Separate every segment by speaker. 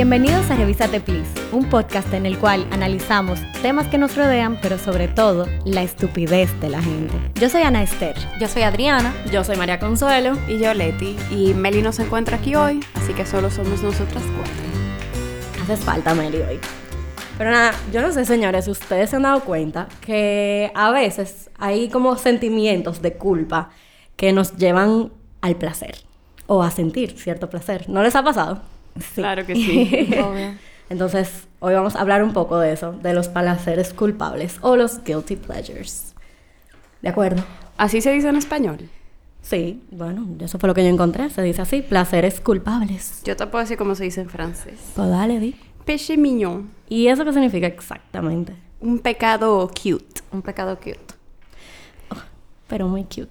Speaker 1: Bienvenidos a Revisate Please, un podcast en el cual analizamos temas que nos rodean, pero sobre todo la estupidez de la gente. Yo soy Ana Esther.
Speaker 2: Yo soy Adriana.
Speaker 3: Yo soy María Consuelo.
Speaker 4: Y yo Leti. Y Meli no se encuentra aquí hoy, así que solo somos nosotras cuatro.
Speaker 3: Haces falta Meli hoy. Pero nada, yo no sé, señores, ustedes se han dado cuenta que a veces hay como sentimientos de culpa que nos llevan al placer o a sentir cierto placer. ¿No les ha pasado?
Speaker 4: Claro que sí.
Speaker 3: Entonces, hoy vamos a hablar un poco de eso, de los placeres culpables o los guilty pleasures. ¿De acuerdo?
Speaker 4: ¿Así se dice en español?
Speaker 3: Sí, bueno, eso fue lo que yo encontré. Se dice así, placeres culpables.
Speaker 4: Yo te puedo decir cómo se dice en francés.
Speaker 3: Pues dale, di.
Speaker 4: Péché mignon.
Speaker 3: ¿Y eso qué significa exactamente?
Speaker 4: Un pecado cute.
Speaker 2: Un pecado cute.
Speaker 3: Oh, pero muy cute.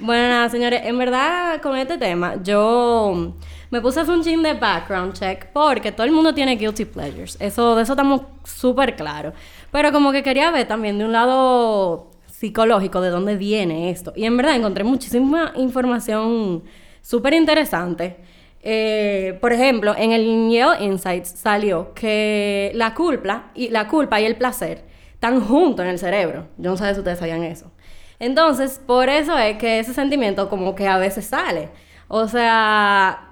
Speaker 3: Bueno, nada, señores, en verdad con este tema yo me puse un chin de background check porque todo el mundo tiene guilty pleasures. Eso, de eso estamos súper claros. Pero como que quería ver también de un lado psicológico de dónde viene esto. Y en verdad encontré muchísima información súper interesante. Eh, por ejemplo, en el Yale Insights salió que la culpa y la culpa y el placer están juntos en el cerebro. Yo no sé si ustedes sabían eso. Entonces, por eso es que ese sentimiento como que a veces sale. O sea,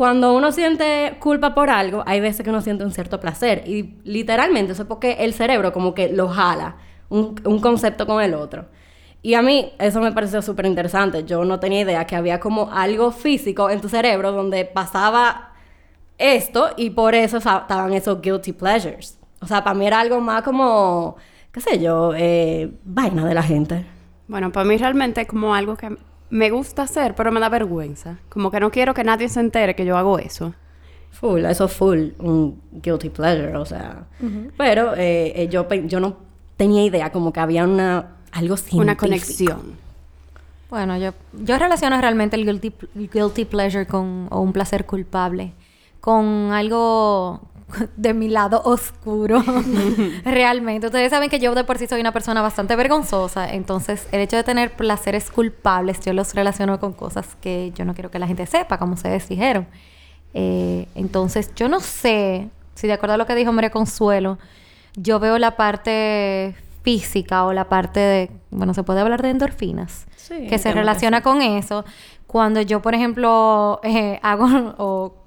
Speaker 3: cuando uno siente culpa por algo, hay veces que uno siente un cierto placer. Y literalmente eso es porque el cerebro como que lo jala, un, concepto con el otro. Y a mí eso me pareció súper interesante. Yo no tenía idea que había como algo físico en tu cerebro donde pasaba esto y por eso estaban esos guilty pleasures. O sea, para mí era algo más como, qué sé yo, eh, vaina de la gente.
Speaker 4: Bueno, para mí realmente es como algo que me gusta hacer, pero me da vergüenza. Como que no quiero que nadie se entere que yo hago eso.
Speaker 3: Full, eso es full, un guilty pleasure, o sea. Pero eh, eh, yo, yo no tenía idea como que había una algo científico.
Speaker 4: Una conexión.
Speaker 2: Bueno, yo, yo relaciono realmente el guilty, guilty pleasure con, o un placer culpable con algo de mi lado oscuro. Realmente. Ustedes saben que yo de por sí soy una persona bastante vergonzosa. Entonces, el hecho de tener placeres culpables, yo los relaciono con cosas que yo no quiero que la gente sepa, como ustedes dijeron. Eh, entonces, yo no sé si de acuerdo a lo que dijo María Consuelo, yo veo la parte física o la parte de, bueno, se puede hablar de endorfinas, que se relaciona con eso. Cuando yo, por ejemplo, eh, hago o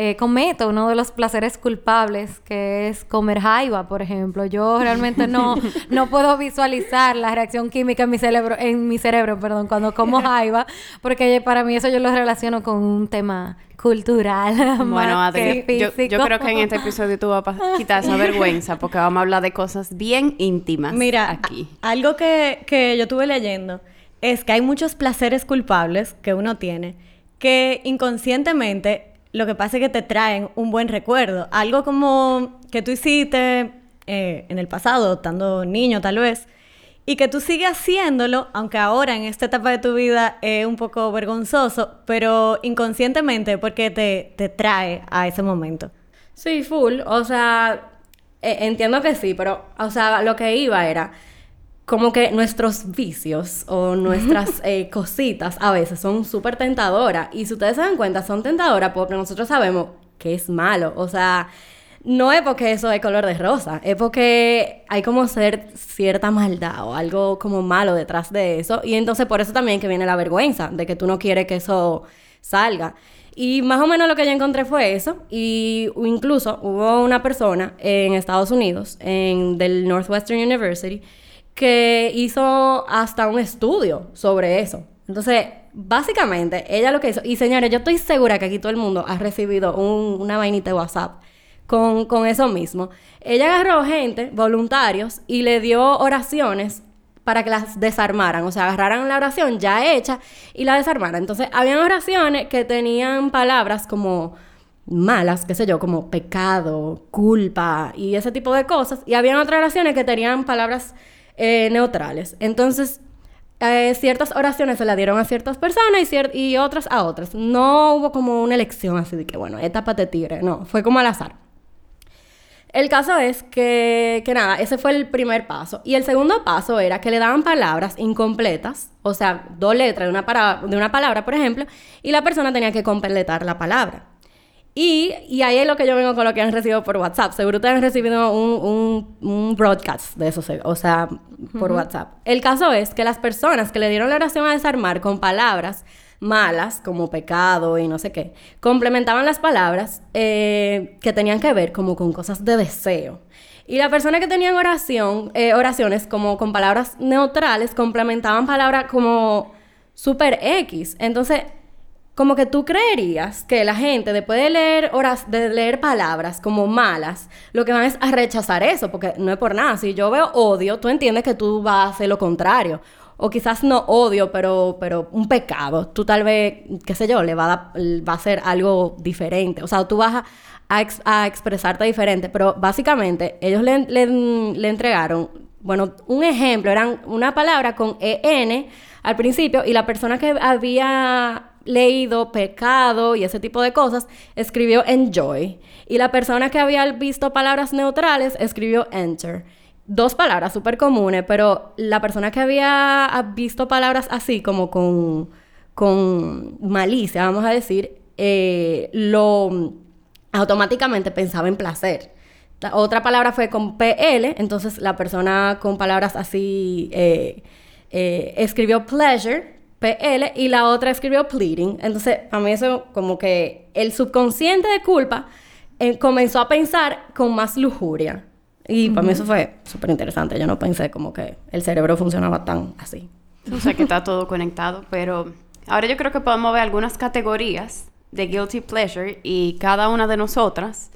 Speaker 2: eh, cometo uno de los placeres culpables, que es comer jaiba, por ejemplo. Yo realmente no, no puedo visualizar la reacción química en mi cerebro, en mi cerebro, perdón, cuando como jaiba, porque para mí eso yo lo relaciono con un tema cultural.
Speaker 4: Bueno, Adri, yo, yo, creo que en este episodio tú vas a quitar esa vergüenza porque vamos a hablar de cosas bien íntimas.
Speaker 3: Mira, aquí. algo que, que yo estuve leyendo es que hay muchos placeres culpables que uno tiene que inconscientemente lo que pasa es que te traen un buen recuerdo. Algo como que tú hiciste eh, en el pasado, estando niño tal vez, y que tú sigues haciéndolo, aunque ahora en esta etapa de tu vida es un poco vergonzoso, pero inconscientemente porque te, te trae a ese momento. Sí, full. O sea, e, entiendo que sí, pero, o sea, lo que iba era como que nuestros vicios o nuestras eh, cositas a veces son súper tentadoras. Y si ustedes se dan cuenta, son tentadoras porque nosotros sabemos que es malo. O sea, no es porque eso es color de rosa, es porque hay como ser cierta maldad o algo como malo detrás de eso. Y entonces por eso también que viene la vergüenza de que tú no quieres que eso salga. Y más o menos lo que yo encontré fue eso. Y incluso hubo una persona en Estados Unidos, en, del Northwestern University, que hizo hasta un estudio sobre eso. Entonces, básicamente, ella lo que hizo, y señores, yo estoy segura que aquí todo el mundo ha recibido una vainita de WhatsApp con, con eso mismo. Ella agarró gente, voluntarios, y le dio oraciones para que las desarmaran, o sea, agarraran la oración ya hecha y la desarmaran. Entonces, habían oraciones que tenían palabras como malas, qué sé yo, como pecado, culpa y ese tipo de cosas, y habían otras oraciones que tenían palabras eh, neutrales. Entonces, eh, ciertas oraciones se las dieron a ciertas personas y, y otras a otras. No hubo como una elección así de que, bueno, etapa de tigre. No, fue como al azar. El caso es que, que nada, ese fue el primer paso. Y el segundo paso era que le daban palabras incompletas, o sea, dos letras de una, de una palabra, por ejemplo, y la persona tenía que completar la palabra. Y, y ahí es lo que yo vengo con lo que han recibido por WhatsApp. Seguro ustedes han recibido un, un, un broadcast de eso, o sea, por WhatsApp. El caso es que las personas que le dieron la oración a desarmar con palabras malas, como pecado y no sé qué, complementaban las palabras eh, que tenían que ver como con cosas de deseo. Y las personas que tenían oración, eh, oraciones como con palabras neutrales, complementaban palabras como super X. Entonces, como que tú creerías que la gente, después de leer, horas, de leer palabras como malas, lo que van es a rechazar eso, porque no es por nada. Si yo veo odio, tú entiendes que tú vas a hacer lo contrario o quizás no odio, pero, pero un pecado, tú tal vez, qué sé yo, le va a, va a ser algo diferente. O sea, tú vas a, a, expresarte diferente, pero básicamente ellos le, le, entregaron, bueno, un ejemplo, eran una palabra con EN al principio y la persona que había leído pecado y ese tipo de cosas, escribió enjoy. Y la persona que había visto palabras neutrales escribió enter dos palabras súper comunes, pero la persona que había visto palabras así, como con, con malicia, vamos a decir, eh, lo automáticamente pensaba en placer. otra palabra fue con PL, entonces la persona con palabras así eh, eh, escribió pleasure, PL, y la otra escribió pleading. Entonces, a mí eso como que el subconsciente de culpa comenzó a pensar con más lujuria. Y para mí eso fue súper interesante. Yo no pensé como que el cerebro funcionaba tan así.
Speaker 4: O sea, que está todo conectado. Pero ahora yo creo que podemos ver algunas categorías de guilty pleasure y cada una de nosotras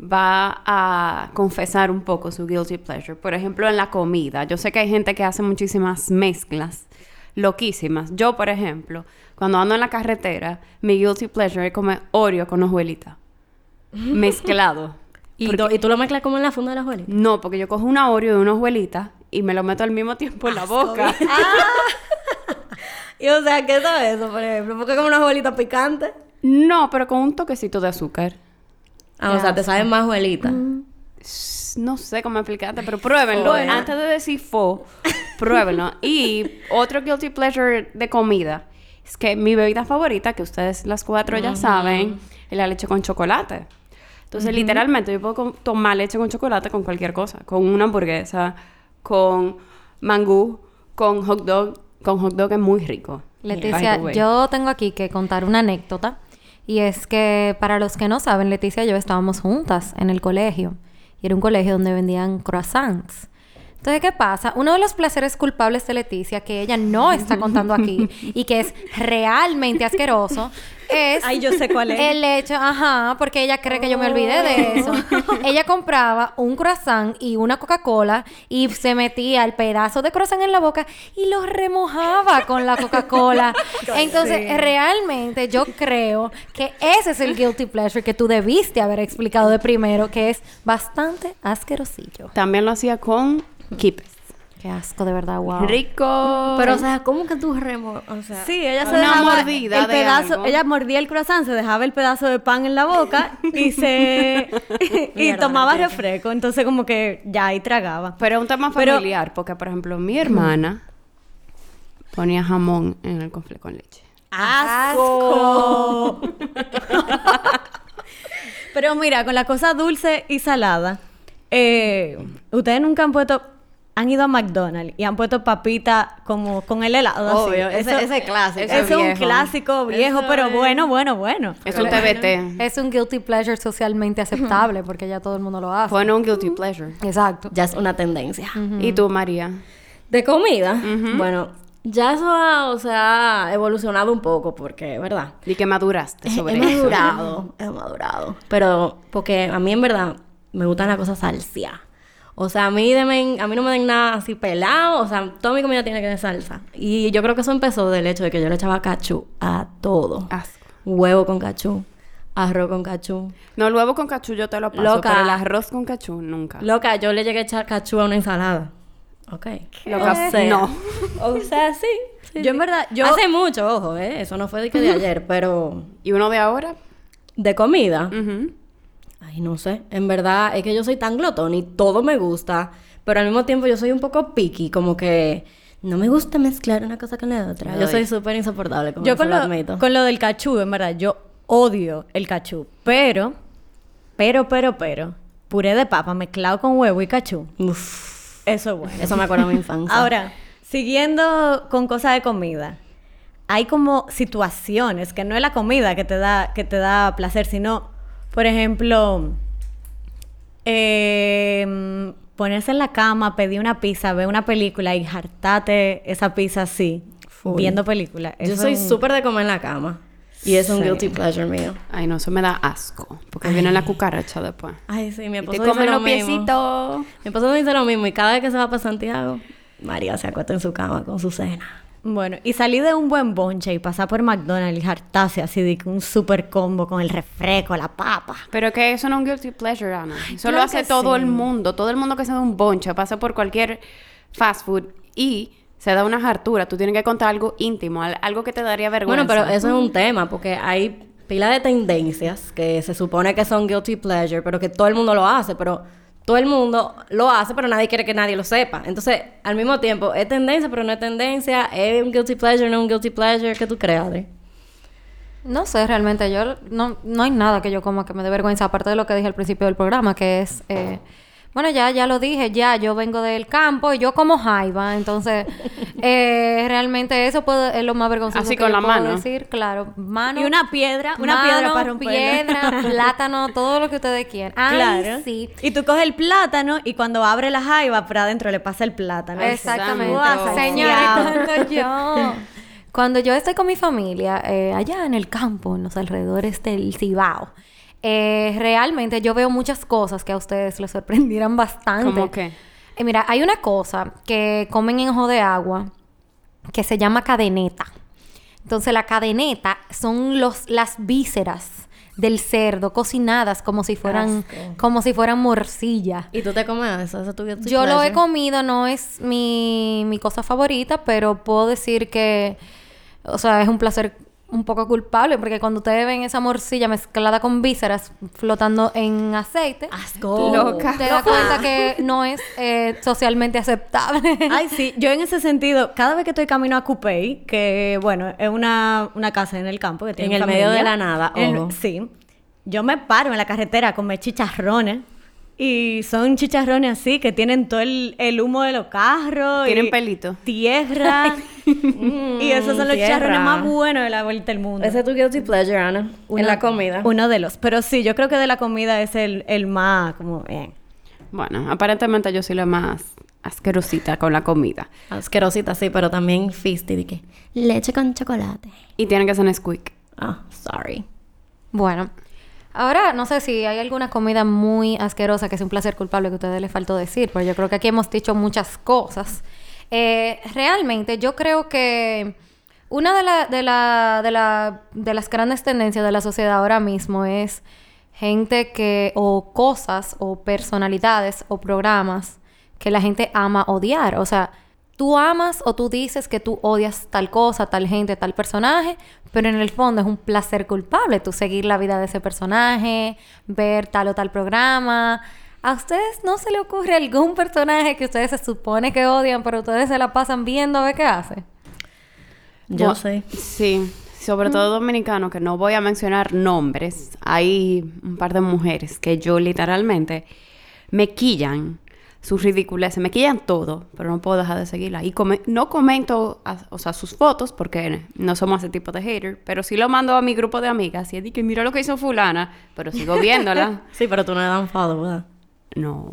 Speaker 4: va a confesar un poco su guilty pleasure. Por ejemplo, en la comida. Yo sé que hay gente que hace muchísimas mezclas loquísimas. Yo, por ejemplo, cuando ando en la carretera, mi guilty pleasure es comer Oreo con hojuelita. Mezclado.
Speaker 3: ¿Y, tú lo mezclas como en la funda de la hojuelita?
Speaker 4: No, porque yo cojo una Oreo de una hojuelita y me lo meto al mismo tiempo en la boca.
Speaker 3: Ah. y o sea, ¿qué es eso, por ejemplo? ¿Por qué como una hojuelita picante?
Speaker 4: No, pero con un toquecito de azúcar.
Speaker 3: Ah, o sea, te saben más hojuelita.
Speaker 4: No sé cómo explicarte, pero pruébenlo. Antes de decir fo, pruébenlo. y otro guilty pleasure de comida es que mi bebida favorita, que ustedes las cuatro ya saben, es la leche con chocolate. Entonces, literalmente, yo puedo tomar leche con chocolate con cualquier cosa. Con una hamburguesa, con mangú, con hot dog. Con hot dog es muy rico.
Speaker 2: Leticia, yo tengo aquí que contar una anécdota. Y es que, para los que no saben, Leticia y yo estábamos juntas en el colegio. Y era un colegio donde vendían croissants. Entonces, ¿qué pasa? Uno de los placeres culpables de Leticia, que ella no está contando aquí y que es realmente asqueroso, es
Speaker 3: Ay, yo sé cuál es.
Speaker 2: el hecho, ajá, porque ella cree que yo me olvidé de eso. ella compraba un croissant y una Coca-Cola y se metía el pedazo de croissant en la boca y lo remojaba con la Coca-Cola. Entonces, realmente yo creo que ese es el guilty pleasure que tú debiste haber explicado de primero, que es bastante asquerosillo.
Speaker 4: También lo hacía con Keep.
Speaker 2: Qué asco, de verdad, wow.
Speaker 4: Rico.
Speaker 3: Pero, o sea, ¿cómo que tú remo... O sea,
Speaker 4: sí, ella se una mordida
Speaker 3: el pedazo, ella mordía el croissant, se dejaba el pedazo de pan en la boca y se... y tomaba refresco. Entonces, como que ya ahí tragaba.
Speaker 4: Pero es un tema familiar, porque, por ejemplo, mi hermana ponía jamón en el confle con leche.
Speaker 3: ¡Asco! Pero mira, con la cosa dulce y salada, eh, ustedes nunca han puesto han ido a McDonald's y han puesto papita como con el helado.
Speaker 4: Obvio, ese, ese clásico.
Speaker 3: Ese es un clásico viejo, pero bueno, bueno, bueno.
Speaker 4: Es un TBT.
Speaker 2: Es un guilty pleasure socialmente aceptable porque ya todo el mundo lo hace.
Speaker 4: Fue un guilty pleasure.
Speaker 2: Exacto.
Speaker 3: Ya es una tendencia.
Speaker 4: ¿Y tú, María?
Speaker 3: De comida, bueno, ya eso ha, o sea, evolucionado un poco porque, ¿verdad?
Speaker 4: Y que maduraste sobre
Speaker 3: he madurado, he madurado. Pero porque a mí en verdad me gustan las cosas salsia. O sea, a mí, a mí no me den nada así pelado. O sea, toda mi comida tiene que tener salsa. Y yo creo que eso empezó del hecho de que yo le echaba cachú a todo. Huevo con cachú. Arroz con cachú.
Speaker 4: No, el huevo con cachú yo te lo paso, Loca. pero el arroz con cachú nunca.
Speaker 3: Loca, yo le llegué a echar cachú a una ensalada. Ok.
Speaker 4: Loca, sea, no.
Speaker 3: O sea, sí. yo en verdad, yo... Hace mucho, ojo, ¿eh? Eso no fue de que de ayer, pero...
Speaker 4: ¿Y uno de ahora?
Speaker 3: De comida. Ay, no sé. En verdad, es que yo soy tan glotón y todo me gusta. Pero al mismo tiempo yo soy un poco picky. Como que no me gusta mezclar una cosa con la otra. Yo soy súper insoportable con
Speaker 2: yo con lo, con lo del cachú, en verdad. Yo
Speaker 1: odio el cachú. Pero, pero, pero, pero, puré de papa mezclado con huevo y cachú.
Speaker 3: Uf,
Speaker 1: Eso es bueno.
Speaker 3: eso me acuerda de mi infancia.
Speaker 1: Ahora, siguiendo con cosas de comida, hay como situaciones que no es la comida que te da, que te da placer, sino, por ejemplo, eh, ponerse en la cama, pedir una pizza, ver una película y hartarte esa pizza así,
Speaker 3: Full.
Speaker 1: viendo película.
Speaker 3: Yo soy
Speaker 1: un-
Speaker 3: súper de comer en la cama. Y es un
Speaker 1: Sí.
Speaker 3: guilty pleasure mío.
Speaker 4: Ay, no, eso me da asco. Porque viene la cucaracha después.
Speaker 3: Ay, sí, mi
Speaker 4: Y
Speaker 3: esposo
Speaker 4: te
Speaker 3: dice lo
Speaker 4: los
Speaker 3: mismo.
Speaker 4: piecitos.
Speaker 3: Mi esposo dice lo mismo y cada vez que se va para Santiago, María se acuesta en su cama con su cena.
Speaker 1: Bueno, y salir de un buen bonche y pasar por McDonald's y hartarse así de que un super combo con el refresco, la papa.
Speaker 4: Pero que eso no es un guilty pleasure, Ana. Eso
Speaker 1: claro
Speaker 4: lo hace todo
Speaker 1: sí.
Speaker 4: el mundo. Todo el mundo que se da un bonche pasa por cualquier fast food y se da una hartura. Tú tienes que contar algo íntimo, al- algo que te daría vergüenza.
Speaker 3: Bueno, pero eso es un tema porque hay pila de tendencias que se supone que son guilty pleasure, pero que todo el mundo lo hace, pero todo el mundo lo hace, pero nadie quiere que nadie lo sepa. Entonces, al mismo tiempo, es tendencia, pero no es tendencia, es un guilty pleasure, no un guilty pleasure, ¿qué tú crees, Adri?
Speaker 2: No sé, realmente yo no, no hay nada que yo coma que me dé vergüenza, aparte de lo que dije al principio del programa, que es, eh, bueno, ya, ya lo dije, ya yo vengo del campo y yo como jaiba, entonces eh, realmente eso puede, es lo más vergonzoso
Speaker 4: Así
Speaker 2: que
Speaker 4: con
Speaker 2: yo
Speaker 4: la
Speaker 2: puedo
Speaker 4: mano.
Speaker 2: decir, claro, mano.
Speaker 1: Y una piedra, una
Speaker 2: mano,
Speaker 1: piedra para romperla.
Speaker 2: piedra, plátano, todo lo que ustedes quieran. Ay,
Speaker 1: Claro.
Speaker 2: sí.
Speaker 1: Y tú coges el plátano y cuando abre la jaiba, por adentro le pasa el plátano.
Speaker 2: Exactamente.
Speaker 4: Santo.
Speaker 2: Señores, cuando yo, cuando yo estoy con mi familia, eh, allá en el campo, en los alrededores del Cibao, eh, realmente yo veo muchas cosas que a ustedes les sorprendirán bastante.
Speaker 4: ¿Cómo qué?
Speaker 2: Eh, mira, hay una cosa que comen en ojo de agua que se llama cadeneta. Entonces la cadeneta son los, las vísceras del cerdo cocinadas como si fueran,
Speaker 3: Asco.
Speaker 2: como si fueran morcilla.
Speaker 3: ¿Y tú te comes eso? ¿Eso guilty
Speaker 2: Yo lo he comido, no es mi, mi cosa favorita, pero puedo decir que, o sea, es un placer un poco culpable, porque cuando ustedes ven esa morcilla mezclada con vísceras flotando en aceite,
Speaker 3: Asco.
Speaker 4: Loca.
Speaker 2: te das cuenta que no es eh, socialmente aceptable.
Speaker 1: Ay, sí, yo en ese sentido, cada vez que estoy camino a Coupey, que bueno, es una, una casa en el campo que tiene
Speaker 3: En el
Speaker 1: familia,
Speaker 3: medio de la nada, ojo.
Speaker 1: sí. Yo me paro en la carretera a comer chicharrones. Y son chicharrones así que tienen todo el, el humo de los carros.
Speaker 4: Tienen
Speaker 1: y
Speaker 4: pelito.
Speaker 1: Tierra. y esos son los
Speaker 3: tierra.
Speaker 1: chicharrones más buenos de la vuelta del mundo.
Speaker 3: Ese es tu guilty pleasure, Ana.
Speaker 1: Uno-
Speaker 3: en la comida.
Speaker 1: Uno de los. Pero sí, yo creo que de la comida es el, el más como bien.
Speaker 4: Bueno, aparentemente yo soy la más asquerosita con la comida.
Speaker 3: Asquerosita, sí, pero también fisty de que leche con chocolate.
Speaker 4: Y tiene que ser un squeak.
Speaker 3: Ah, sorry.
Speaker 2: Bueno, ahora no sé si hay alguna comida muy asquerosa que sea un placer culpable que a ustedes les faltó decir, pero yo creo que aquí hemos dicho muchas cosas. Eh, realmente, yo creo que una de, de las grandes tendencias de la sociedad ahora mismo es gente que, o cosas, o personalidades, o programas que la gente ama odiar. O sea, tú amas o tú dices que tú odias tal cosa, tal gente, tal personaje, pero en el fondo es un placer culpable tú seguir la vida de ese personaje, ver tal o tal programa. ¿A ustedes no se le ocurre algún personaje que ustedes se supone que odian, pero ustedes se la pasan viendo a ver qué hace?
Speaker 3: Yo sé.
Speaker 4: Sí, sobre todo dominicanos, que no voy a mencionar nombres. Hay un par de mujeres que yo literalmente me quillan sus ridiculeces, me quillan todo, pero no puedo dejar de seguirla. Y come- no comento, a- o sea, sus fotos, porque no somos ese tipo de hater, pero sí lo mando a mi grupo de amigas y es de que mira lo que hizo fulana, pero sigo viéndola.
Speaker 3: Sí, pero tú no le dan follow, ¿verdad?
Speaker 4: No.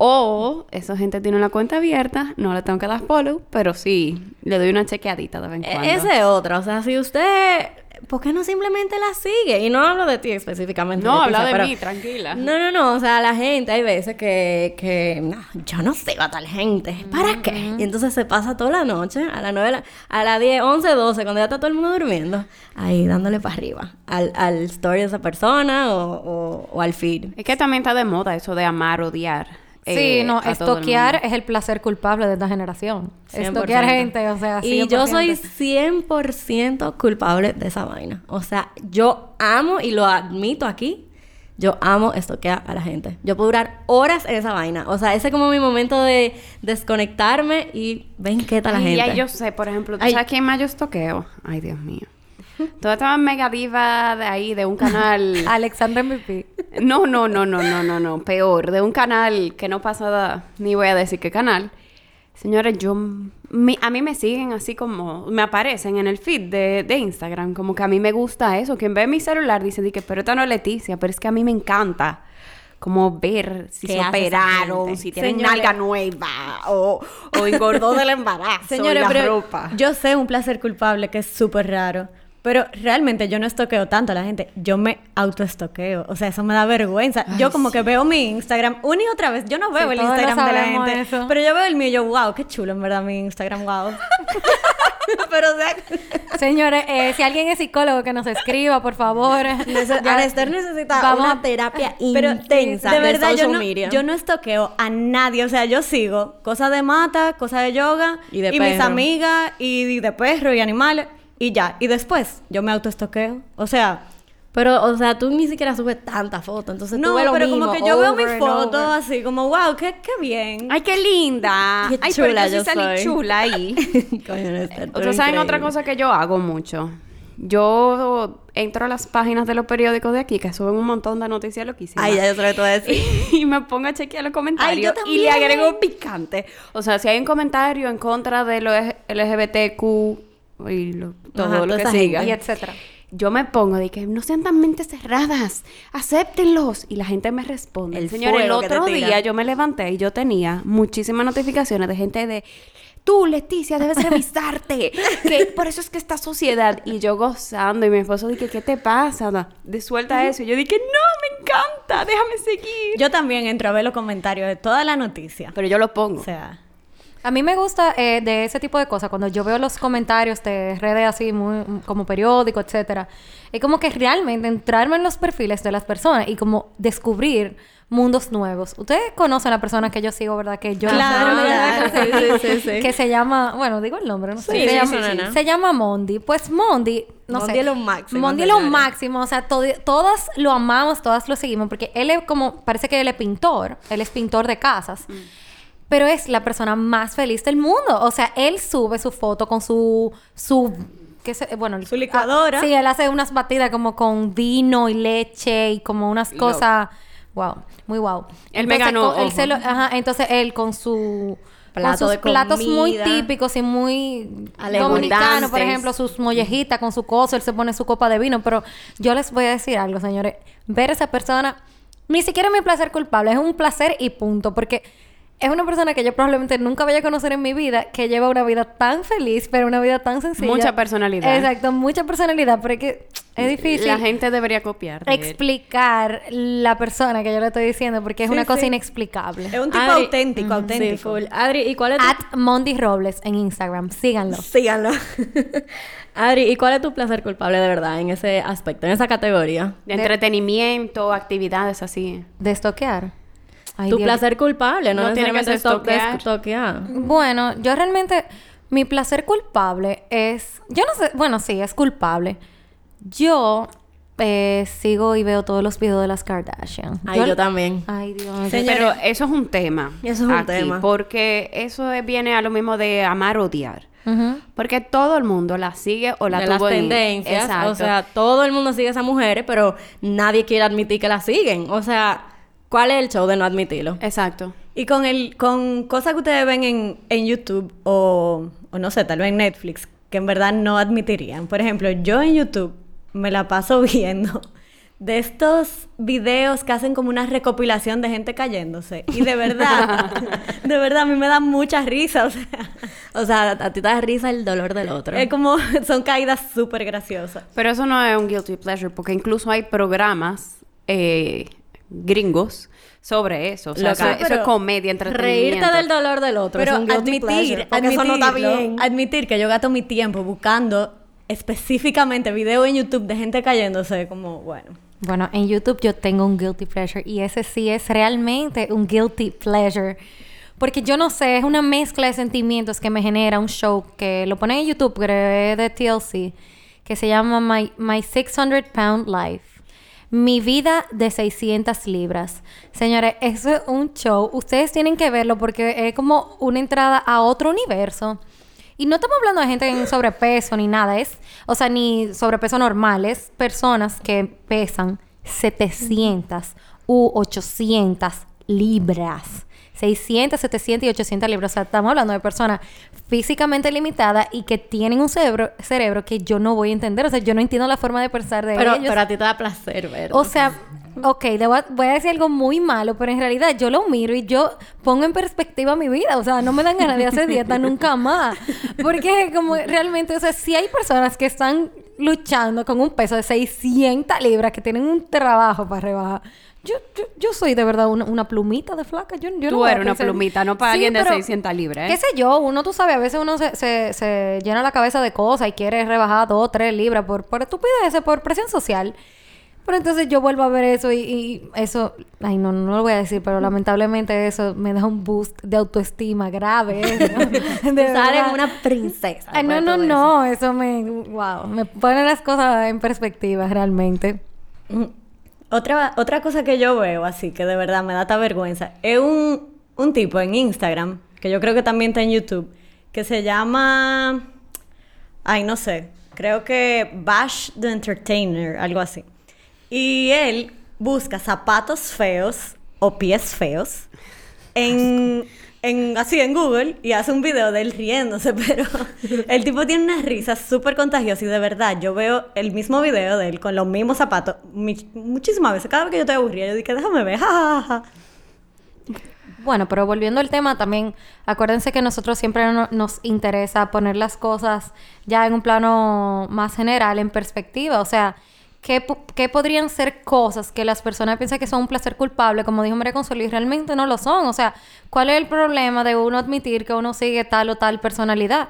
Speaker 4: O esa gente tiene una cuenta abierta, no le tengo que dar follow, pero sí, le doy una chequeadita de vez en
Speaker 3: E-
Speaker 4: cuando.
Speaker 3: Esa es otra. O sea, si usted... ¿Por qué no simplemente la sigue? Y no hablo de ti específicamente.
Speaker 4: No, habla de
Speaker 3: pero-
Speaker 4: mí, tranquila.
Speaker 3: No, no, no. O sea, la gente, hay veces que... que no, yo no sigo a tal gente. ¿Para qué? Y entonces se pasa toda la noche, a las 9, de la- a las 10, 11, 12, cuando ya está todo el mundo durmiendo, ahí dándole para arriba al, al story de esa persona o, o- o al feed.
Speaker 4: Es que también está de moda eso de amar, odiar.
Speaker 2: Sí,
Speaker 4: eh,
Speaker 2: no, estoquear es el placer culpable de esta generación.
Speaker 3: 100%.
Speaker 2: Estoquear gente, o sea,
Speaker 3: Y yo
Speaker 2: 100%.
Speaker 3: soy 100% culpable de esa vaina. O sea, yo amo y lo admito aquí. Yo amo estoquear a la gente. Yo puedo durar horas en esa vaina. O sea, ese es como mi momento de desconectarme y ven qué tal la
Speaker 4: Ay,
Speaker 3: gente.
Speaker 4: Ya yo sé, por ejemplo, ¿tú
Speaker 3: Ay.
Speaker 4: sabes quién más yo estoqueo? Ay, Dios mío. Toda esta mega diva de ahí, de un canal...
Speaker 2: Alexandra MVP.
Speaker 4: No, no, no, no, no, no, no. Peor, de un canal que no pasa nada, ni voy a decir qué canal. Señores, yo... mi- a mí me siguen así como... Me aparecen en el feed de, de Instagram. Como que a mí me gusta eso. Quien ve mi celular dice, di que, pero esta no es Leticia. Pero es que a mí me encanta. Como ver si
Speaker 3: ¿Qué
Speaker 4: se operaron, si tienen
Speaker 1: Señores.
Speaker 4: nalga nueva o, o engordó del embarazo
Speaker 1: Señores,
Speaker 4: la
Speaker 1: pero
Speaker 4: ropa.
Speaker 1: yo sé un placer culpable que es súper raro. Pero realmente yo no estoqueo tanto a la gente. Yo me autoestoqueo. O sea, eso me da vergüenza. yo como que veo mi Instagram una y otra vez. Yo no veo
Speaker 2: Sí,
Speaker 1: el Instagram de la gente.
Speaker 2: eso.
Speaker 1: Pero yo veo el mío y yo, wow, qué chulo en verdad mi Instagram, wow. pero o sea,
Speaker 2: Señores, eh, si alguien es psicólogo que nos escriba, por favor. Ya-
Speaker 3: Arester necesita
Speaker 2: Vamos-
Speaker 3: una terapia
Speaker 1: pero
Speaker 3: intensa
Speaker 1: de verdad yo no,
Speaker 3: media.
Speaker 1: yo no estoqueo a nadie. O sea, yo sigo cosas de mata, cosas de yoga
Speaker 3: Y de
Speaker 1: mis
Speaker 3: perro.
Speaker 1: amigas y de perro y animales y ya. Y después yo me autoestoqueo. O sea,
Speaker 3: Pero, o sea, tú ni siquiera subes tanta foto, entonces
Speaker 1: no,
Speaker 3: tú ves lo
Speaker 1: pero
Speaker 3: mismo
Speaker 1: como que yo veo mi foto
Speaker 3: over.
Speaker 1: así como, wow, qué, qué bien.
Speaker 4: Ay, qué linda.
Speaker 3: Qué
Speaker 4: Ay,
Speaker 3: chula
Speaker 4: pero yo
Speaker 3: yo
Speaker 4: sí salí
Speaker 3: soy.
Speaker 4: chula ahí.
Speaker 3: Coño, Arester, tú
Speaker 4: Ustedes saben otra cosa que yo hago mucho. Yo entro a las páginas de los periódicos de aquí que suben un montón de noticias loquísimas.
Speaker 3: Ay, ya yo sé lo vas a decir.
Speaker 4: y me pongo a chequear los comentarios
Speaker 1: Ay, yo
Speaker 4: y le agrego picante. O sea, si hay un comentario en contra de los LGBTQ y lo- todo
Speaker 3: Ajá,
Speaker 4: lo que siga,
Speaker 2: y etcétera.
Speaker 4: yo me pongo de que no sean tan mentes cerradas, acéptenlos. Y la gente me responde.
Speaker 3: El
Speaker 4: Señor, el otro día yo me levanté y yo tenía muchísimas notificaciones de gente de tú, Leticia, debes revisarte. que por eso es que esta sociedad. Y yo gozando. Y mi esposo dije, ¿qué te pasa? No, de suelta eso. Y yo dije, no, me encanta, déjame seguir.
Speaker 1: Yo también entro a ver los comentarios de toda la noticia.
Speaker 4: Pero yo lo pongo.
Speaker 1: O sea,
Speaker 2: A mí me gusta eh, de ese tipo de cosas, cuando yo veo los comentarios de redes así, muy, como periódico, etcétera, es como que realmente entrarme en los perfiles de las personas y como descubrir mundos nuevos. Ustedes conocen a la persona que yo sigo, ¿verdad? Que yo
Speaker 1: Claro,
Speaker 2: no sé,
Speaker 3: claro.
Speaker 2: ¿verdad?
Speaker 3: Sí, sí, sí, sí.
Speaker 2: que se llama, bueno, digo el nombre, no sé.
Speaker 3: Sí,
Speaker 2: se, llama, se llama Mondi. Pues Mondi, no
Speaker 3: Mondi
Speaker 2: sé.
Speaker 3: es lo máximo,
Speaker 2: Mondi es lo máximo, o sea, to- todas lo amamos, todas lo seguimos, porque él es como, parece que él es pintor, él es pintor de casas. Pero es la persona más feliz del mundo. O sea, él sube su foto con su... su qué sé, bueno,
Speaker 1: Su licuadora.
Speaker 2: ah, sí, él hace unas batidas como con vino y leche y como unas cosas... Wow, muy wow.
Speaker 4: Él me ganó,
Speaker 2: con- él se lo- ajá, entonces él con su... con sus
Speaker 3: de
Speaker 2: platos muy típicos y muy dominicanos, por ejemplo, sus mollejitas con su coso, él se pone su copa de vino, pero yo les voy a decir algo, señores, ver a esa persona ni siquiera es mi placer culpable, es un placer y punto, porque es una persona que yo probablemente nunca vaya a conocer en mi vida, que lleva una vida tan feliz, pero una vida tan sencilla.
Speaker 4: Mucha personalidad.
Speaker 2: Exacto, mucha personalidad, pero es que es difícil
Speaker 4: La gente debería copiar. de él.
Speaker 2: explicar la persona que yo le estoy diciendo, porque es
Speaker 1: Sí,
Speaker 2: una cosa inexplicable.
Speaker 1: es un tipo
Speaker 3: Adri-
Speaker 1: auténtico,
Speaker 3: Ujú,
Speaker 1: auténtico.
Speaker 3: Sí. Adri, ¿y cuál es tu...
Speaker 2: At Mondi Robles en Instagram, síganlo.
Speaker 3: Síganlo. Adri, ¿y cuál es tu placer culpable de verdad en ese aspecto, en esa categoría?
Speaker 4: De entretenimiento, actividades así.
Speaker 2: De estoquear. Ay,
Speaker 3: tu
Speaker 2: Dios.
Speaker 3: placer culpable, no,
Speaker 4: No tiene que ser stalkear.
Speaker 2: Bueno, yo realmente, mi placer culpable es, yo no sé, bueno, sí, es culpable. Yo eh, sigo y veo todos los videos de las Kardashian.
Speaker 3: Ay, yo también.
Speaker 2: Ay, Dios.
Speaker 1: Señores,
Speaker 4: Pero eso es un tema.
Speaker 3: Eso es un
Speaker 4: aquí,
Speaker 3: tema.
Speaker 4: Porque eso es- viene a lo mismo de amar o odiar. Porque todo el mundo la sigue o la
Speaker 3: de las
Speaker 4: tuvo en-
Speaker 3: tendencias.
Speaker 4: Exacto.
Speaker 3: O sea, todo el mundo sigue a esas mujeres, pero nadie quiere admitir que las siguen. O sea, ¿cuál es el show de no admitirlo?
Speaker 4: Exacto.
Speaker 1: Y con el con cosas que ustedes ven en, en YouTube o, o no sé, tal vez en Netflix, que en verdad no admitirían. Por ejemplo, yo en YouTube me la paso viendo de estos videos que hacen como una recopilación de gente cayéndose. Y de verdad, de verdad, a mí me da mucha risa. O sea,
Speaker 3: O sea, a ti te da risa el dolor del otro.
Speaker 1: es como, son caídas súper graciosas.
Speaker 4: Pero eso no es un guilty pleasure, porque incluso hay programas eh, gringos sobre eso. O sea, eso, eso es comedia, entretenimiento.
Speaker 3: Reírte del dolor del otro.
Speaker 1: Pero
Speaker 3: es un
Speaker 1: admitir,
Speaker 3: pleasure, porque eso no está bien.
Speaker 1: admitir que yo gasto mi tiempo buscando específicamente videos en YouTube de gente cayéndose, como, bueno.
Speaker 2: Bueno, en YouTube yo tengo un guilty pleasure y ese sí es realmente un guilty pleasure. Porque yo no sé, es una mezcla de sentimientos que me genera un show que lo ponen en YouTube, es de TLC, que se llama My, My 600 Pound Life. Mi vida de 600 libras. Señores, eso es un show. Ustedes tienen que verlo porque es como una entrada a otro universo. Y no estamos hablando de gente en sobrepeso ni nada, es, o sea, ni sobrepeso normal, es personas que pesan 700 u 800 libras. 600, 700 y 800 libras. O sea, estamos hablando de personas físicamente limitadas y que tienen un cerebro, cerebro que yo no voy a entender. O sea, yo no entiendo la forma de pensar de
Speaker 3: Pero,
Speaker 2: ellos.
Speaker 3: pero a ti te da placer ver.
Speaker 2: O sea, ok, le voy a, voy a decir algo muy malo, pero en realidad yo lo miro y yo pongo en perspectiva mi vida. O sea, no me dan ganas de hacer dieta nunca más. Porque como realmente, o sea, si hay personas que están luchando con un peso de 600 libras, que tienen un trabajo para rebajar. Yo, yo, yo soy de verdad una, una plumita de flaca. Yo, yo no
Speaker 4: Tú
Speaker 2: a
Speaker 4: eres una
Speaker 2: pensar-
Speaker 4: plumita, no para
Speaker 2: Sí,
Speaker 4: alguien de
Speaker 2: pero
Speaker 4: 600 libras, ¿eh?
Speaker 2: ¿Qué sé yo? Uno, tú sabes, a veces uno se, se, se llena la cabeza de cosas y quiere rebajar dos, tres libras por, por estupideces, por presión social. Pero entonces yo vuelvo a ver eso y, y eso, ay no, no lo voy a decir, pero lamentablemente eso me da un boost de autoestima grave. ¿no? De
Speaker 3: Tú
Speaker 2: verdad.
Speaker 3: sales una princesa.
Speaker 2: Ay, no,
Speaker 3: de
Speaker 2: no,
Speaker 3: todo eso.
Speaker 2: no, eso me, wow, me pone las cosas en perspectiva realmente.
Speaker 1: Otra, otra cosa que yo veo así, que de verdad me da esta vergüenza, es un, un tipo en Instagram, que yo creo que también está en YouTube, que se llama, ay, no sé, creo que Bash the Entertainer, algo así. Y él busca zapatos feos o pies feos en, en, así en Google y hace un video de él riéndose, pero el tipo tiene una risa súper contagiosa y de verdad yo veo el mismo video de él con los mismos zapatos muchísimas veces. Cada vez que yo estoy aburrida, yo digo, déjame ver, jajaja.
Speaker 2: Bueno, pero volviendo al tema, también acuérdense que nosotros siempre no- nos interesa poner las cosas ya en un plano más general, en perspectiva. O sea, ¿qué, qué podrían ser cosas que las personas piensan que son un placer culpable, como dijo María Consuelo, y realmente no lo son? O sea, ¿cuál es el problema de uno admitir que uno sigue tal o tal personalidad?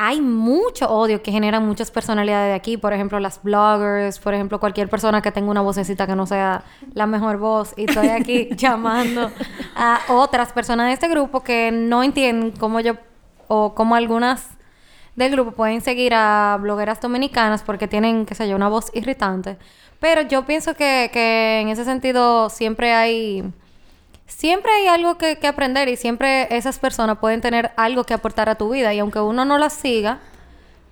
Speaker 2: hay mucho odio que generan muchas personalidades de aquí. Por ejemplo, las bloggers, por ejemplo, cualquier persona que tenga una vocecita que no sea la mejor voz. Y estoy aquí llamando a otras personas de este grupo que no entienden cómo yo o cómo algunas del grupo pueden seguir a blogueras dominicanas porque tienen, qué sé yo, una voz irritante. Pero yo pienso que, que en ese sentido siempre hay... Siempre hay algo que, que aprender y siempre esas personas pueden tener algo que aportar a tu vida y aunque uno no las siga,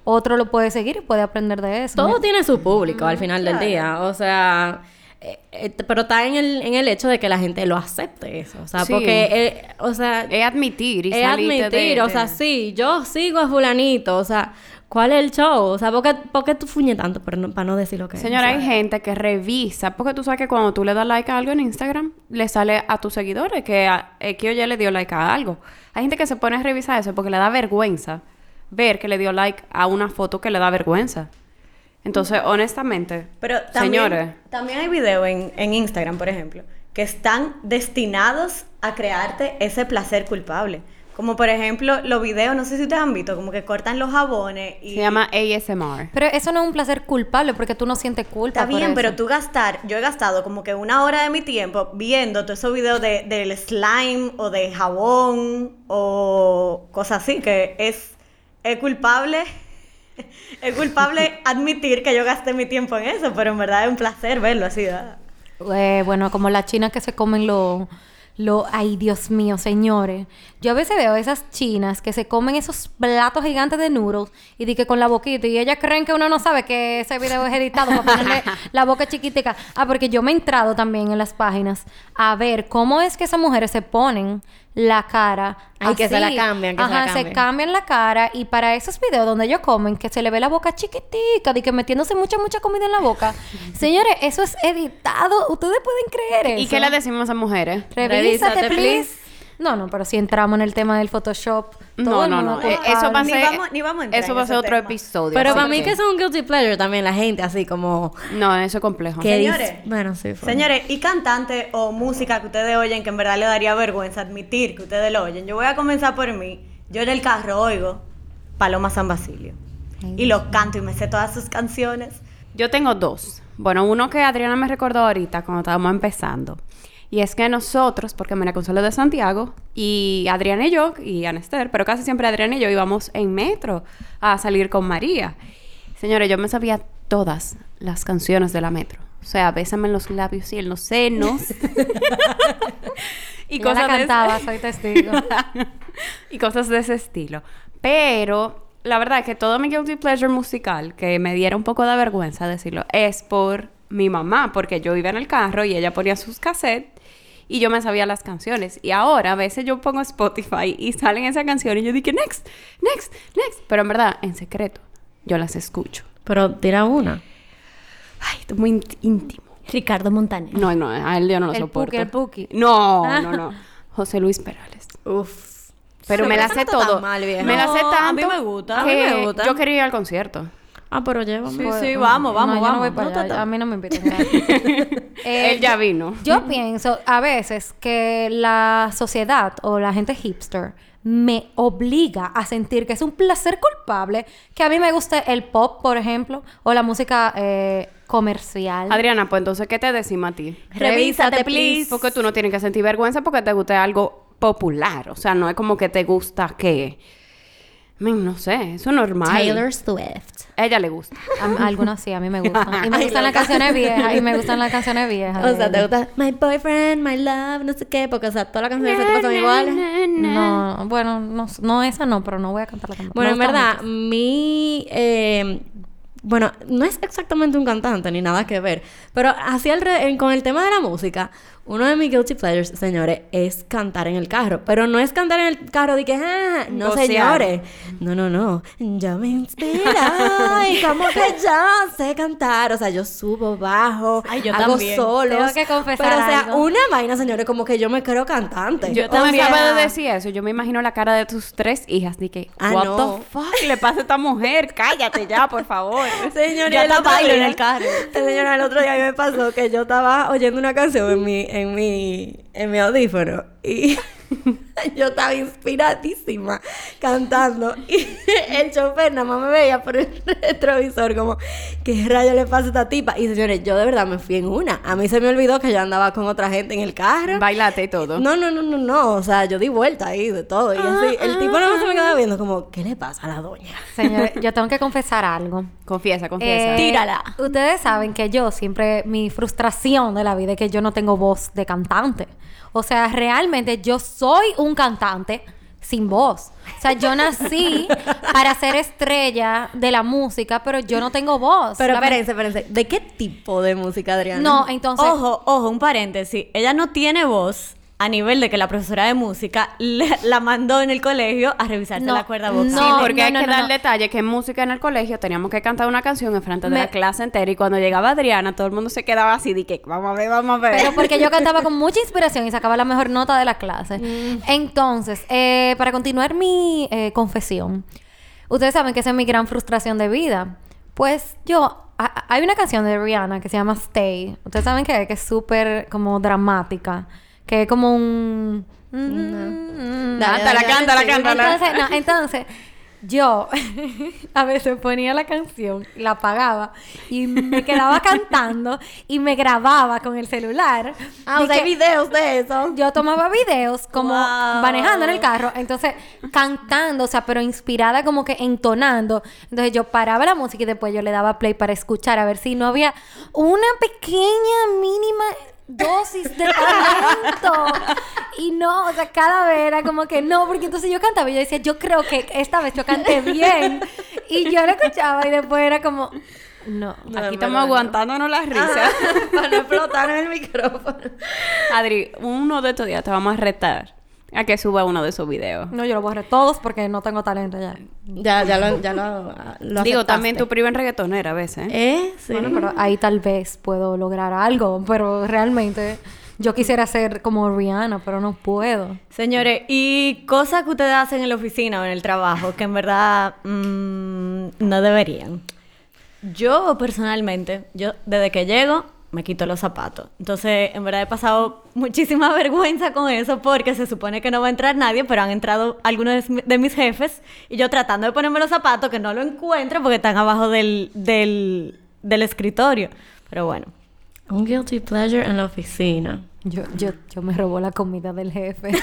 Speaker 2: otro lo puede seguir y puede aprender de eso.
Speaker 3: Todo tiene su público al final
Speaker 1: claro.
Speaker 3: del día. O sea, eh, eh, pero está en el, en el hecho de que la gente lo acepte eso. O sea,
Speaker 4: Sí.
Speaker 3: porque, eh, o sea,
Speaker 4: Es admitir y
Speaker 3: es admitir,
Speaker 4: de-
Speaker 3: o sea, sí, yo sigo a fulanito, o sea, ¿cuál es el show? O sea, ¿por qué, por qué tú fuñes tanto para no, para no decir lo que es?
Speaker 4: Señora,
Speaker 3: O sea,
Speaker 4: hay gente que revisa, porque tú sabes que cuando tú le das like a algo en Instagram, le sale a tus seguidores que X o Y le dio like a algo. Hay gente que se pone a revisar eso porque le da vergüenza ver que le dio like a una foto que le da vergüenza. Entonces, honestamente,
Speaker 1: Pero también,
Speaker 4: señores,
Speaker 1: también hay videos en, en Instagram, por ejemplo, que están destinados a crearte ese placer culpable. Como por ejemplo, los videos, no sé si ustedes han visto, como que cortan los jabones y...
Speaker 4: se llama ASMR.
Speaker 2: Pero eso no es un placer culpable porque tú no sientes culpa.
Speaker 1: Está
Speaker 2: por
Speaker 1: bien,
Speaker 2: eso.
Speaker 1: pero tú gastar, yo he gastado como que una hora de mi tiempo viendo todos esos videos de, del slime o de jabón o cosas así, que es, es culpable, es culpable admitir que yo gasté mi tiempo en eso, pero en verdad es un placer verlo así.
Speaker 2: Eh, bueno, como las chinas que se comen lo, lo... Ay, Dios mío, señores. Yo a veces veo esas chinas que se comen esos platos gigantes de noodles y di que con la boquita y ellas creen que uno no sabe que ese video es editado para ponerle la boca chiquitica. Ah, porque yo me he entrado también en las páginas a ver cómo es que esas mujeres se ponen la cara.
Speaker 3: Ay, que se la cambian, que se la
Speaker 2: Ajá, se
Speaker 3: cambian.
Speaker 2: cambian la cara y para esos videos donde ellos comen, que se le ve la boca chiquitica, de que metiéndose mucha, mucha comida en la boca. Señores, eso es editado. Ustedes pueden creer eso.
Speaker 4: ¿Y qué le decimos a mujeres?
Speaker 2: Revísate,
Speaker 3: Revísate,
Speaker 2: please.
Speaker 3: please.
Speaker 2: No, no, pero si entramos en el tema del Photoshop. todo
Speaker 4: No,
Speaker 2: el
Speaker 4: no, no. eh, Eso va a
Speaker 1: Ni
Speaker 4: ser...
Speaker 1: vamos- ni vamos a entrar
Speaker 4: eso va a ser otro
Speaker 1: tema.
Speaker 4: episodio.
Speaker 3: Pero para mí
Speaker 4: que-
Speaker 3: es un guilty pleasure también la gente, así como...
Speaker 4: No, eso es complejo.
Speaker 3: que dice-
Speaker 1: Señores,
Speaker 3: bueno, sí. fue.
Speaker 1: Señores, y cantantes o música que ustedes oyen que en verdad le daría vergüenza admitir que ustedes lo oyen. Yo voy a comenzar por mí. Yo en el carro oigo Paloma San Basilio. Y lo canto y me sé todas sus canciones.
Speaker 4: Yo tengo dos. Bueno, uno que Adriana me recordó ahorita cuando estábamos empezando. Y es que nosotros, porque María Consuelo de Santiago, y Adriana y yo, y Anester, pero casi siempre Adriana y yo íbamos en metro a salir con María. Señores, yo me sabía todas las canciones de la metro. O sea, bésame en los labios y en los senos. y
Speaker 2: cosas la
Speaker 4: de ese-
Speaker 2: soy testigo.
Speaker 4: y cosas de ese estilo. Pero la verdad es que todo mi guilty pleasure musical, que me diera un poco de vergüenza decirlo, es por mi mamá, porque yo iba en el carro y ella ponía sus cassettes y yo me sabía las canciones. Y ahora a veces yo pongo Spotify y salen esas canciones y yo digo, next, next, next. Pero en verdad, en secreto, yo las escucho.
Speaker 3: Pero tira una.
Speaker 4: Ay, esto es muy ínt- íntimo.
Speaker 1: Ricardo Montaner.
Speaker 4: No, no, a él yo no lo
Speaker 2: El
Speaker 4: soporto.
Speaker 2: Puki, el Puki.
Speaker 4: No, no, no. José Luis Perales.
Speaker 3: Uf.
Speaker 4: Pero me la sé
Speaker 3: no
Speaker 4: todo.
Speaker 3: mal,
Speaker 4: me la sé
Speaker 1: No,
Speaker 4: tanto.
Speaker 1: a mí me gusta.
Speaker 3: A mí me gusta.
Speaker 4: Yo quería ir al concierto.
Speaker 3: Ah, pero llévame.
Speaker 1: Sí, sí, vamos, vamos,
Speaker 2: no, yo
Speaker 1: vamos.
Speaker 2: no voy para
Speaker 1: No,
Speaker 2: allá.
Speaker 1: tata.
Speaker 2: A mí no me invitan. Eh,
Speaker 4: Él ya vino.
Speaker 2: Yo pienso a veces que la sociedad o la gente hipster me obliga a sentir que es un placer culpable que a mí me guste el pop, por ejemplo, o la música eh, comercial.
Speaker 4: Adriana, pues entonces, ¿qué te decimos a ti?
Speaker 1: Revísate, please.
Speaker 4: Porque tú no tienes que sentir vergüenza porque te guste algo popular. O sea, no es como que te gusta que... No sé, eso es normal.
Speaker 3: Swift.
Speaker 4: A ella le gusta.
Speaker 2: A- a algunas sí, a mí me gustan. Y me gustan las canciones viejas. Y me gustan las canciones viejas.
Speaker 3: O sea, te gusta My Boyfriend, My Love, no sé qué, porque, o sea, todas las canciones de ese tipo son iguales.
Speaker 2: No, bueno, no, no esa no, pero no voy a cantarla tampoco.
Speaker 3: Bueno,
Speaker 2: Me
Speaker 3: en verdad,
Speaker 2: muchas.
Speaker 3: mi... eh, bueno, no es exactamente un cantante ni nada que ver, pero así alre- en- con el tema de la música, uno de mis guilty pleasures, señores, es cantar en el carro. Pero no es cantar en el carro de que, ah, no, señores. No, no, no. Yo me inspira y como que yo sé cantar. O sea, yo subo, bajo,
Speaker 1: Ay, yo
Speaker 3: hago
Speaker 1: también.
Speaker 3: solos.
Speaker 2: Tengo que confesar
Speaker 3: Pero, o sea,
Speaker 2: algo.
Speaker 3: una vaina, señores, como que yo me creo cantante.
Speaker 4: Yo
Speaker 3: O
Speaker 4: también
Speaker 3: sea,
Speaker 4: acabo de decir eso. Yo me imagino la cara de tus tres hijas. De que,
Speaker 3: Ah,
Speaker 4: what
Speaker 3: no.
Speaker 4: the fuck le pasa a esta mujer? Cállate ya, por favor.
Speaker 3: Señor,
Speaker 1: Yo bailo en el carro.
Speaker 3: Señora, el otro día a mí me pasó que yo estaba oyendo una canción en mi, en mi, en mi audífono y yo estaba inspiradísima cantando y el chofer nada más me veía por el retrovisor como ¿qué rayo le pasa a esta tipa? Y señores, yo de verdad me fui en una. A mí se me olvidó que yo andaba con otra gente en el carro.
Speaker 4: Bailate y todo.
Speaker 3: No, no, no, no, no. O sea, yo di vuelta ahí de todo. Y así, el tipo no se me quedaba viendo como, ¿qué le pasa a la doña?
Speaker 2: Señores, yo tengo que confesar algo.
Speaker 4: Confiesa, confiesa.
Speaker 2: Eh,
Speaker 1: Tírala.
Speaker 2: Ustedes saben que yo siempre, mi frustración de la vida es que yo no tengo voz de cantante. O sea, realmente yo soy un cantante sin voz. O sea, yo nací para ser estrella de la música, pero yo no tengo voz.
Speaker 3: Pero espérense, espérense. ¿De qué tipo de música, Adriana?
Speaker 2: No, entonces...
Speaker 1: Ojo, ojo, un paréntesis. Ella no tiene voz a nivel de que la profesora de música le- la mandó en el colegio a revisarse
Speaker 2: No,
Speaker 1: la cuerda vocal.
Speaker 2: no,
Speaker 4: Sí, porque hay
Speaker 2: no,
Speaker 4: que
Speaker 2: no,
Speaker 4: dar
Speaker 2: no.
Speaker 4: detalle que en música en el colegio teníamos que cantar una canción en frente de
Speaker 2: Me-
Speaker 4: la clase entera y cuando llegaba Adriana todo el mundo se quedaba así de que vamos a ver, vamos a ver.
Speaker 2: Pero porque yo cantaba con mucha inspiración y sacaba la mejor nota de la clase. Entonces, eh, para continuar mi eh, confesión, ustedes saben que esa es mi gran frustración de vida. Pues yo, a- hay una canción de Rihanna que se llama Stay. Ustedes saben que, que es súper como dramática, que es como un...
Speaker 3: Dale,
Speaker 4: cántala,
Speaker 3: dale,
Speaker 4: cántala,
Speaker 3: sí.
Speaker 4: cántala.
Speaker 2: Entonces, no, entonces, yo a veces ponía la canción, la apagaba y me quedaba cantando y me grababa con el celular.
Speaker 3: Ah, o sea, hay videos de eso.
Speaker 2: Yo tomaba videos como
Speaker 1: Wow.
Speaker 2: manejando en el carro, entonces cantando, o sea, pero inspirada como que entonando. Entonces yo paraba la música y después yo le daba play para escuchar a ver si no había una pequeña mínima dosis de talento. Y no, o sea, cada vez era como que no, porque entonces yo cantaba y yo decía, yo creo que esta vez yo canté bien. Y yo lo escuchaba y después era como, no.
Speaker 3: No,
Speaker 4: Aquí estamos aguantándonos las risas.
Speaker 3: Para no explotar en el micrófono.
Speaker 4: Adri, uno de estos días te vamos a retar a que suba uno de esos videos.
Speaker 2: No, yo lo borré todos porque no tengo talento ya.
Speaker 3: Ya, ya lo, ya lo, lo
Speaker 4: Digo, también tu prima en reggaetonera a veces. ¿eh?
Speaker 3: ¿Eh? Sí.
Speaker 2: Bueno, pero ahí tal vez puedo lograr algo, pero realmente yo quisiera ser como Rihanna, pero no puedo.
Speaker 1: Señores, y cosas que ustedes hacen en la oficina o en el trabajo que en verdad mm, no deberían. Yo personalmente, yo desde que llego me quito los zapatos. Entonces, en verdad he pasado muchísima vergüenza con eso porque se supone que no va a entrar nadie, pero han entrado algunos de, mi- de mis jefes y yo tratando de ponerme los zapatos que no lo encuentro porque están abajo del, del, del escritorio. Pero bueno.
Speaker 3: Un guilty pleasure en la oficina.
Speaker 2: Yo, yo, yo me robó la comida del jefe.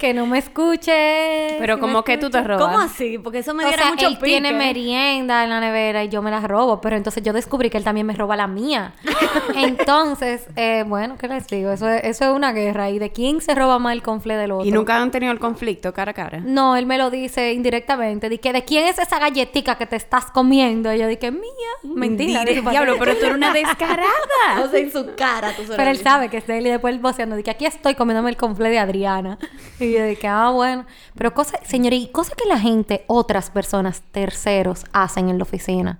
Speaker 2: que no me escuche.
Speaker 4: Pero
Speaker 2: si
Speaker 4: como que tú te robas.
Speaker 1: ¿Cómo así? Porque eso me
Speaker 2: O
Speaker 1: diera
Speaker 2: sea,
Speaker 1: mucho
Speaker 2: él tiene merienda en la nevera y yo me la robo, pero entonces yo descubrí que él también me roba la mía. entonces, eh, bueno, ¿qué les digo? Eso es, eso es una guerra. ¿Y de quién se roba más el confle del otro?
Speaker 4: Y nunca han tenido el conflicto cara a cara.
Speaker 2: No, él me lo dice indirectamente. Dije, ¿de quién es esa galletica que te estás comiendo? Y yo dije, mía. Mentira.
Speaker 4: Dire-
Speaker 2: dije, "¿Para
Speaker 4: Diablo,
Speaker 2: qué?".
Speaker 4: pero tú eres una descarada.
Speaker 3: O sea, en su cara tú
Speaker 2: Pero él sabe que es de él y después él voceando. Dije, aquí estoy comiéndome el confle de Adriana. Y yo dije, ah, bueno. Pero cosas, señores, y cosas que la gente, otras personas, terceros, hacen en la oficina.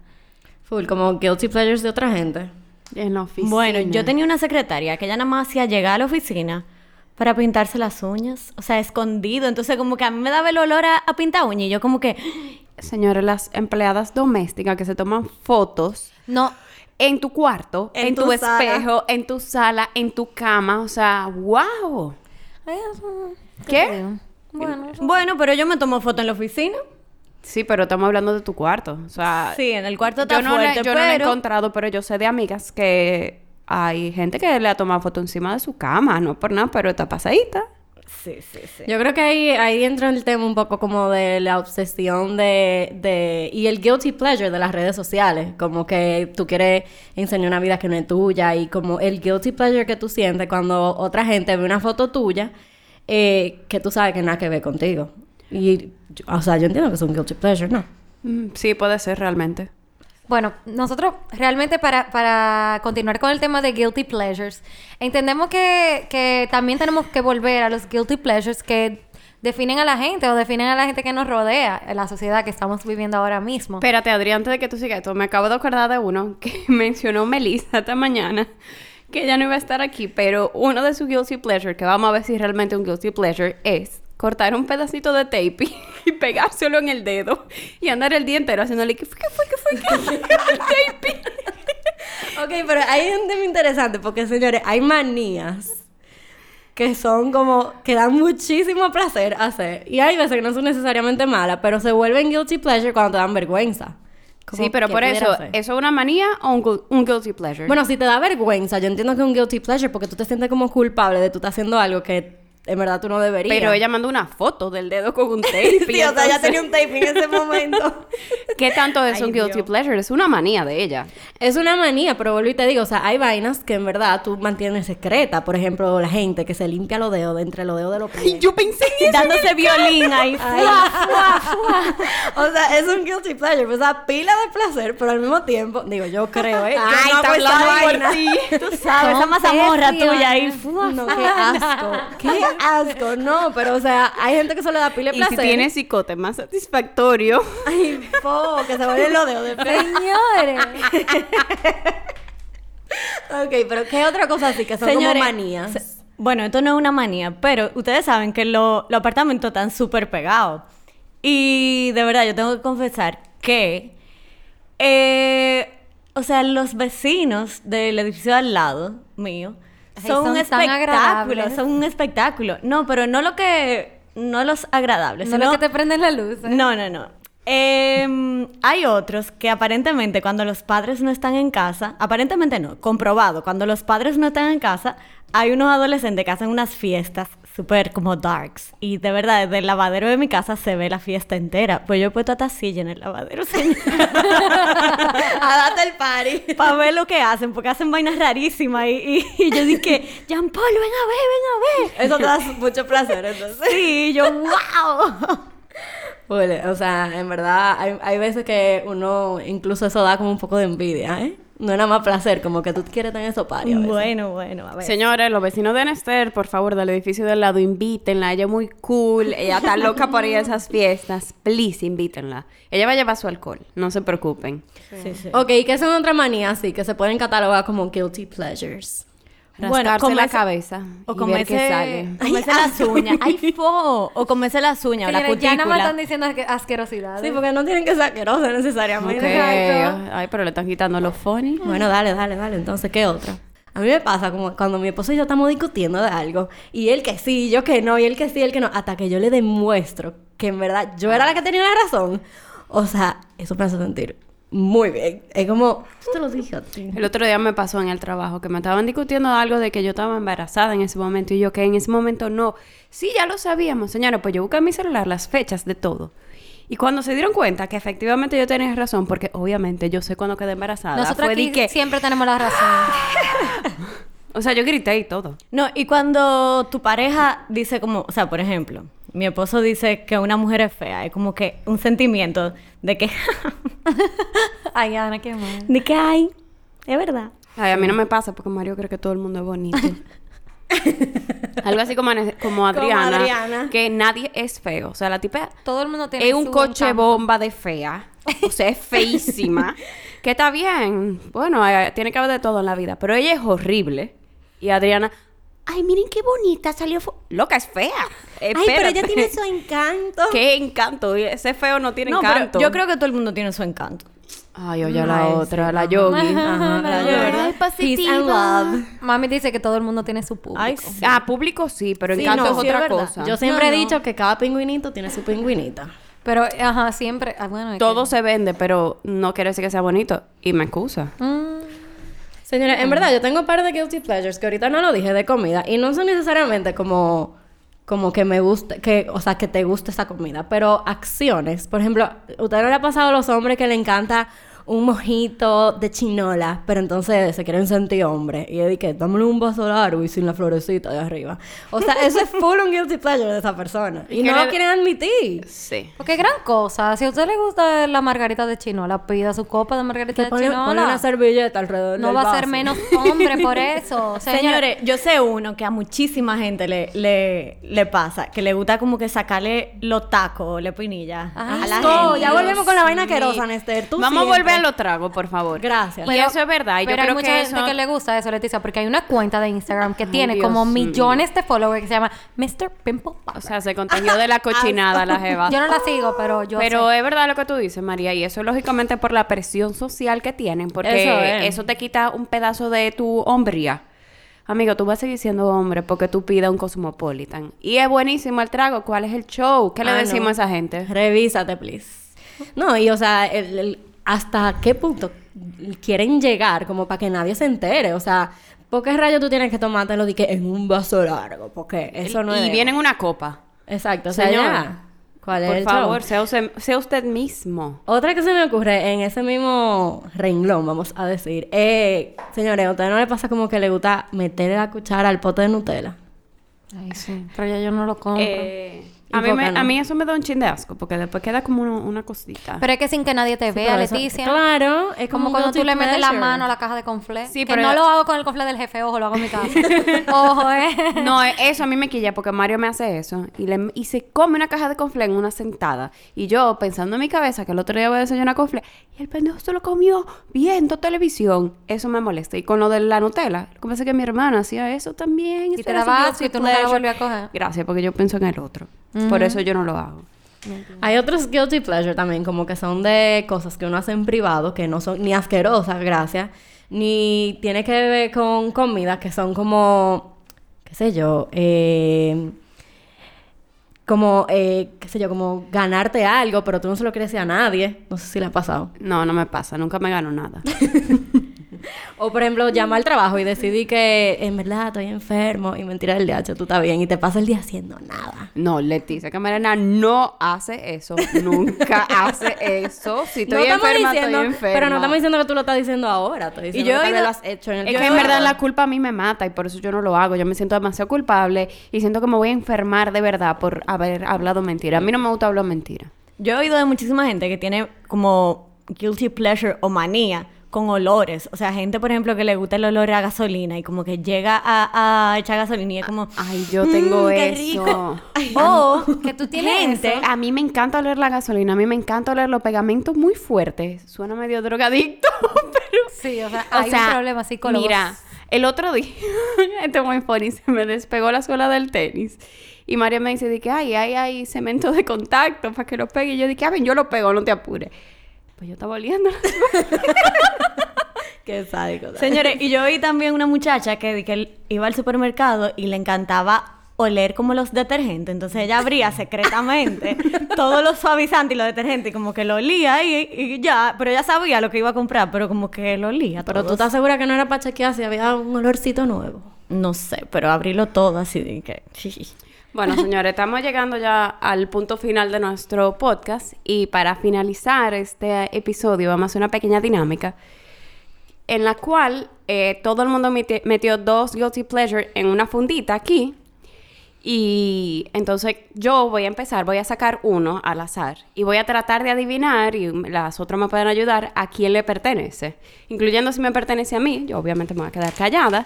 Speaker 3: Full, como guilty pleasures de otra gente.
Speaker 4: En la oficina.
Speaker 1: Bueno, yo tenía una secretaria que ella nada más hacía llegar a la oficina para pintarse las uñas, o sea, escondido. Entonces, como que a mí me daba el olor a, a pintar uñas y yo como que,
Speaker 4: Señores, las empleadas domésticas que se toman fotos
Speaker 2: No,
Speaker 4: en tu cuarto, en,
Speaker 3: En
Speaker 4: tu,
Speaker 3: tu
Speaker 4: espejo, en tu sala, en tu cama. O sea, wow.
Speaker 2: Eso-
Speaker 4: ¿Qué?
Speaker 2: Bueno, eso-
Speaker 1: bueno, pero yo me tomo foto en la oficina.
Speaker 4: Sí, pero estamos hablando de tu cuarto. O sea,
Speaker 1: Sí, en el cuarto está
Speaker 4: yo no, yo no la he encontrado, pero yo sé de amigas que hay gente que le ha tomado foto encima de su cama. No por nada, pero está pasadita.
Speaker 1: Sí, sí, sí.
Speaker 3: Yo creo que ahí, ahí entra el tema un poco como de la obsesión de, de... Y el guilty pleasure de las redes sociales. Como que tú quieres enseñar una vida que no es tuya. Y como el guilty pleasure que tú sientes cuando otra gente ve una foto tuya eh, que tú sabes que nada que ver contigo. Y, o sea, yo entiendo que es un guilty pleasure, ¿no?
Speaker 4: Mm, sí, puede ser realmente.
Speaker 2: Bueno, nosotros realmente para, para continuar con el tema de guilty pleasures, entendemos que, que también tenemos que volver a los guilty pleasures que definen a la gente o definen a la gente que nos rodea la sociedad que estamos viviendo ahora mismo.
Speaker 4: Espérate, Adri, antes de que tú sigas esto, me acabo de acordar de uno que mencionó Melissa esta mañana, que ella no iba a estar aquí, pero uno de sus guilty pleasure, que vamos a ver si realmente un guilty pleasure, es cortar un pedacito de tape y, pegárselo en el dedo y andar el día entero haciéndole ¿qué fue? ¿qué fue? ¿qué fue? ¿qué fue?
Speaker 3: Ok, pero ahí es un tema interesante porque, señores, hay manías que son como, que dan muchísimo placer hacer. Y hay veces que no son necesariamente malas, pero se vuelven guilty pleasure cuando te dan vergüenza. Como,
Speaker 4: Sí, pero
Speaker 3: ¿qué
Speaker 4: por eso? ¿eso es una manía o un, un guilty pleasure?
Speaker 3: Bueno, si te da vergüenza, yo entiendo que es un guilty pleasure porque tú te sientes como culpable de tú estar haciendo algo que en verdad tú no deberías.
Speaker 4: pero ella mandó una foto del dedo con un tape.
Speaker 3: Sí, o sea, ella
Speaker 4: entonces-
Speaker 3: tenía un tape en ese momento.
Speaker 4: ¿Qué tanto es
Speaker 3: Ay,
Speaker 4: un guilty
Speaker 3: Dios.
Speaker 4: pleasure? Es una manía de ella.
Speaker 3: Es una manía, pero vuelvo y te digo, o sea, hay vainas que en verdad tú mantienes secreta. Por ejemplo, la gente que se limpia los dedos de entre los dedos de los pies.
Speaker 4: pensé en
Speaker 1: Dándose violín ahí.
Speaker 3: Ay, o sea, es un guilty pleasure, pues, o sea, pila de placer, pero al mismo tiempo, digo, yo creo, ¿eh? Yo
Speaker 4: Ay,
Speaker 3: no
Speaker 4: está
Speaker 3: hago
Speaker 4: por
Speaker 3: vaina.
Speaker 4: ti.
Speaker 1: Tú sabes, esa mazamorra tuya ahí.
Speaker 3: No, qué asco. Qué asco. No, pero, o sea, hay gente que solo le da pila de
Speaker 4: Y si
Speaker 3: placer.
Speaker 4: tiene cicote más satisfactorio.
Speaker 3: Ay, que se los dedos de.
Speaker 2: Señores.
Speaker 3: Ok, pero ¿qué otra cosa así que son
Speaker 1: Señores,
Speaker 3: como manías?
Speaker 1: se- Bueno, esto no es una manía, pero ustedes saben que lo- los apartamentos están súper pegados. Y de verdad, yo tengo que confesar que, eh, o sea, los vecinos del edificio al lado mío
Speaker 2: Ay,
Speaker 1: son, un
Speaker 2: son
Speaker 1: espectáculo, son un espectáculo. No, pero no lo que, no los agradables,
Speaker 2: No
Speaker 1: sino
Speaker 2: lo que te prenden la luz. ¿eh?
Speaker 1: no, no, no. Em, hay otros que aparentemente cuando los padres no están en casa, aparentemente no, comprobado, cuando los padres no están en casa, hay unos adolescentes que hacen unas fiestas súper como darks. Y de verdad, desde el lavadero de mi casa se ve la fiesta entera. Pues yo he puesto hasta silla en el lavadero, señor.
Speaker 3: A darte el party.
Speaker 1: Para ver lo que hacen, porque hacen vainas rarísimas. Y, y- y yo dije, Jean Paul, ven a ver, ven a ver.
Speaker 3: Eso te da mucho placer, entonces.
Speaker 1: Sí, yo, wow.
Speaker 3: Bueno, o sea, en verdad, hay, hay veces que uno, incluso eso da como un poco de envidia, ¿eh? No nada más placer, como que tú quieres tener eso a veces.
Speaker 1: Bueno, bueno, a ver.
Speaker 4: Señores, los vecinos de Nester, por favor, del edificio del lado, invítenla. Ella es muy cool. Ella está loca por ir a esas fiestas. Please, invítenla. Ella va a llevar su alcohol. No se preocupen.
Speaker 1: Sí, sí.
Speaker 3: Ok, ¿qué son otras manías así que se pueden catalogar como guilty pleasures?
Speaker 1: Bueno,
Speaker 4: Rascarse la
Speaker 1: comerse-
Speaker 4: cabeza.
Speaker 1: O
Speaker 4: y ver
Speaker 1: comerse,
Speaker 4: qué sale.
Speaker 1: comerse las uñas. ¡Ay, fo! O comerse las uñas, la
Speaker 2: Señores, ya nada más
Speaker 1: cutícula.
Speaker 2: están diciendo asque- asquerosidades.
Speaker 3: Sí, porque no tienen que ser asquerosas necesariamente.
Speaker 4: Ay, pero le están quitando los funny.
Speaker 3: Bueno, dale, dale, dale. Entonces, ¿qué otra? A mí me pasa como cuando mi esposo y yo estamos discutiendo de algo y él que sí, yo que no, y él que sí, él que no, hasta que yo le demuestro que en verdad yo era la que tenía la razón. O sea, eso me hace sentir muy bien. Es como, yo te lo dije a ti.
Speaker 4: El otro día me pasó en el trabajo que me estaban discutiendo algo de que yo estaba embarazada en ese momento y yo que en ese momento no. Sí, ya lo sabíamos, señora, pues yo busqué en mi celular las fechas de todo. Y cuando se dieron cuenta que efectivamente yo tenía razón, porque obviamente yo sé cuando quedé embarazada,
Speaker 2: Nosotros
Speaker 4: fue
Speaker 2: aquí
Speaker 4: que,
Speaker 2: siempre tenemos la razón.
Speaker 4: o sea, yo grité y todo.
Speaker 1: No, y cuando tu pareja dice como, o sea, por ejemplo, mi esposo dice que una mujer es fea, es como que un sentimiento de que,
Speaker 2: Ay, Ana, qué mal.
Speaker 1: de que hay, es verdad.
Speaker 4: Ay, a mí no me pasa porque Mario cree que todo el mundo es bonito. Algo así como, como Adriana,
Speaker 3: Adriana.
Speaker 4: que nadie es feo. O sea, la tipa
Speaker 2: Todo el mundo tiene
Speaker 4: es un
Speaker 2: su
Speaker 4: coche
Speaker 2: encanto.
Speaker 4: bomba de fea. O sea, es feísima. que está bien. Bueno, eh, tiene que haber de todo en la vida. Pero ella es horrible. Y Adriana, ay, miren qué bonita salió. fo-". Loca, es fea.
Speaker 3: Ay, pero ella tiene su encanto.
Speaker 4: Qué encanto. Ese feo no tiene
Speaker 1: No, pero
Speaker 4: encanto.
Speaker 1: yo creo que todo el mundo tiene su encanto.
Speaker 4: Ay, oye, la
Speaker 3: Ay,
Speaker 4: otra, la
Speaker 3: ajá.
Speaker 4: yogi.
Speaker 3: Ajá, la
Speaker 2: Ay,
Speaker 3: verdad. Peace and love.
Speaker 2: Mami dice que todo el mundo tiene su público.
Speaker 1: Ay, sí.
Speaker 4: Ah, público sí, pero
Speaker 3: Sí,
Speaker 4: encanto
Speaker 3: no,
Speaker 4: es
Speaker 3: sí, es
Speaker 4: otra cosa.
Speaker 3: Yo siempre
Speaker 1: No,
Speaker 3: he
Speaker 1: no.
Speaker 3: dicho que cada pingüinito tiene su pingüinita.
Speaker 2: Pero, ajá, siempre... ah, bueno, es
Speaker 4: Todo
Speaker 2: que-
Speaker 4: se vende, pero no quiere decir que sea bonito. Y me excusa.
Speaker 2: Mm,
Speaker 3: Señores, en verdad, yo tengo un par de guilty pleasures que ahorita no lo dije de comida y no son necesariamente como como que me guste, que, o sea, que te guste esa comida, pero acciones. Por ejemplo, ¿usted no le ha pasado a los hombres que le encanta un mojito de chinola, pero entonces se quieren sentir hombre y es de que dámelo un vaso largo y sin la florecita de arriba? O sea, eso es full un guilty pleasure de esa persona y,
Speaker 4: Y
Speaker 3: no
Speaker 4: le-
Speaker 3: lo quieren admitir.
Speaker 4: Sí.
Speaker 2: Porque gran cosa. Si a usted le gusta la margarita de chinola, pida su copa de margarita
Speaker 3: Que
Speaker 2: de
Speaker 3: pone,
Speaker 2: chinola.
Speaker 3: pone una servilleta alrededor
Speaker 2: no
Speaker 3: del
Speaker 2: va a ser
Speaker 3: vaso.
Speaker 2: menos hombre por eso. Señores,
Speaker 1: Señores, yo sé uno que a muchísima gente le, le, le pasa, que le gusta como que sacarle los tacos, la pinilla
Speaker 2: Ay,
Speaker 1: a la
Speaker 3: No,
Speaker 1: gente.
Speaker 3: ya volvemos con la vaina asquerosa, Nester. Tú
Speaker 4: Vamos a volver a los tragos, por favor.
Speaker 3: Gracias.
Speaker 4: Y eso es verdad. y Yo
Speaker 2: pero hay
Speaker 4: creo
Speaker 2: mucha
Speaker 4: que
Speaker 2: gente
Speaker 4: eso...
Speaker 2: que le gusta eso, Leticia, porque hay una cuenta de Instagram que
Speaker 4: Ay,
Speaker 2: tiene
Speaker 4: Dios
Speaker 2: como
Speaker 4: mío.
Speaker 2: millones de followers que se llama Mr. Pimple Popper.
Speaker 4: O sea, se contagió de la cochinada la jeva.
Speaker 2: yo no la sigo, pero yo
Speaker 4: Pero
Speaker 2: sé.
Speaker 4: es verdad lo que tú dices, María, y eso es lógicamente por la presión social que tienen, porque
Speaker 3: Eso
Speaker 4: eso,
Speaker 3: es.
Speaker 4: te quita un pedazo de tu hombría. Amigo, tú vas a seguir siendo hombre porque tú pidas un Cosmopolitan. Y es buenísimo el trago. ¿Cuál es el show? ¿Qué le
Speaker 3: Ah,
Speaker 4: decimos
Speaker 3: no.
Speaker 4: a esa gente?
Speaker 3: Revísate, please. No, y o sea, el- el- hasta qué punto quieren llegar como para que nadie se entere. O sea, ¿por qué rayos tú tienes que tomártelo de que en un vaso largo? Porque eso no es.
Speaker 4: y viene en una copa.
Speaker 3: Exacto, o sea, ya. ¿Cuál es
Speaker 4: Por
Speaker 3: el
Speaker 4: favor,
Speaker 3: show?
Speaker 4: sea usted, sea usted mismo.
Speaker 3: Otra que se me ocurre en ese mismo renglón, vamos a decir, eh, señores, ¿a usted no le pasa como que le gusta meterle la cuchara al pote de Nutella?
Speaker 2: Ay, sí. Pero ya yo no lo compro.
Speaker 4: Eh,
Speaker 3: ¿Y
Speaker 4: a, mí me-
Speaker 3: no?
Speaker 4: a mí eso me da un chin de asco, porque después queda como uno- una cosita.
Speaker 2: pero es que sin que nadie te vea,
Speaker 3: eso-
Speaker 2: Leticia.
Speaker 3: Claro, es
Speaker 2: como
Speaker 3: como
Speaker 2: cuando tú le metes la mano a la caja de conflé.
Speaker 4: Sí,
Speaker 2: que
Speaker 4: pero-
Speaker 2: no lo hago con el conflé del jefe, ojo, lo hago en mi casa. ojo, eh.
Speaker 4: No, eh, eso a mí me quilla porque Mario me hace eso y, le, y se come una caja de conflé en una sentada. Y yo pensando en mi cabeza que el otro día voy a desayunar conflé y el pendejo se lo comió viendo televisión. Eso me molesta. Y con lo de la Nutella, lo que mi hermana hacía eso también.
Speaker 2: Y te
Speaker 4: guilty
Speaker 2: asco y tú nunca lo
Speaker 4: pleasure.
Speaker 2: volvías a coger.
Speaker 4: Gracias, porque yo pienso en el otro. Por eso yo no lo hago.
Speaker 3: Hay otros guilty pleasure también, como que son de cosas que uno hace en privado, que no son ni asquerosas, gracias, ni tiene que ver con comidas que son como, qué sé yo, eh, como, eh, qué sé yo, como ganarte algo, pero tú no se lo quieres decir a nadie. No sé si le ha pasado.
Speaker 4: No, no me pasa. Nunca me gano nada.
Speaker 3: O por ejemplo, llama al trabajo y decidí que en verdad estoy enfermo y mentira del DH, tú estás bien y te pasa el día haciendo nada.
Speaker 4: No, Leticia Camarena no hace eso. Nunca hace eso. Si estoy
Speaker 3: no
Speaker 4: enferma,
Speaker 3: diciendo,
Speaker 4: estoy enferma.
Speaker 3: pero no estamos diciendo que tú lo estás diciendo ahora, estoy
Speaker 1: Y
Speaker 3: diciendo
Speaker 1: yo he
Speaker 3: que
Speaker 1: oído-
Speaker 3: lo has hecho en el
Speaker 4: Es que en verdad la culpa a mí me mata y por eso yo no lo hago. Yo me siento demasiado culpable y siento que me voy a enfermar de verdad por haber hablado mentira. A mí no me gusta hablar mentira.
Speaker 1: Yo he oído de muchísima gente que tiene como guilty pleasure o manía con olores. O sea, gente, por ejemplo, que le gusta el olor a gasolina y como que llega a, a echar gasolina y es como...
Speaker 4: Ay, yo tengo
Speaker 1: "Mm, qué
Speaker 4: eso.
Speaker 1: rico". O
Speaker 2: Que tú tienes
Speaker 1: gente...
Speaker 2: eso.
Speaker 4: A mí me encanta oler la gasolina, a mí me encanta oler los pegamentos muy fuertes. Suena medio drogadicto, pero...
Speaker 2: Sí, o sea,
Speaker 4: O
Speaker 2: hay
Speaker 4: sea,
Speaker 2: un problema psicológico.
Speaker 4: Mira, el otro día, esto es muy funny, se me despegó la suela del tenis. Y María me dice, de que, ay, ay, hay cemento de contacto para que lo pegue. Y yo dije, a ver, yo lo pego, no te apures. Pues yo estaba oliendo.
Speaker 3: Qué sádico.
Speaker 1: Señores, y yo vi también una muchacha que, que iba al supermercado y le encantaba oler como los detergentes. Entonces ella abría secretamente todos los suavizantes y los detergentes y como que lo olía y, y ya, pero ella sabía lo que iba a comprar, pero como que lo olía.
Speaker 3: Pero tú
Speaker 1: todos.
Speaker 3: estás segura que no era para chequear si había un olorcito nuevo.
Speaker 1: No sé, pero abrirlo todo así de que...
Speaker 4: Bueno, señores, estamos llegando ya al punto final de nuestro podcast y para finalizar este episodio vamos a hacer una pequeña dinámica en la cual eh, todo el mundo meti- metió dos guilty pleasure en una fundita aquí y entonces yo voy a empezar, voy a sacar uno al azar y voy a tratar de adivinar y las otras me pueden ayudar a quién le pertenece, incluyendo si me pertenece a mí, yo obviamente me voy a quedar callada.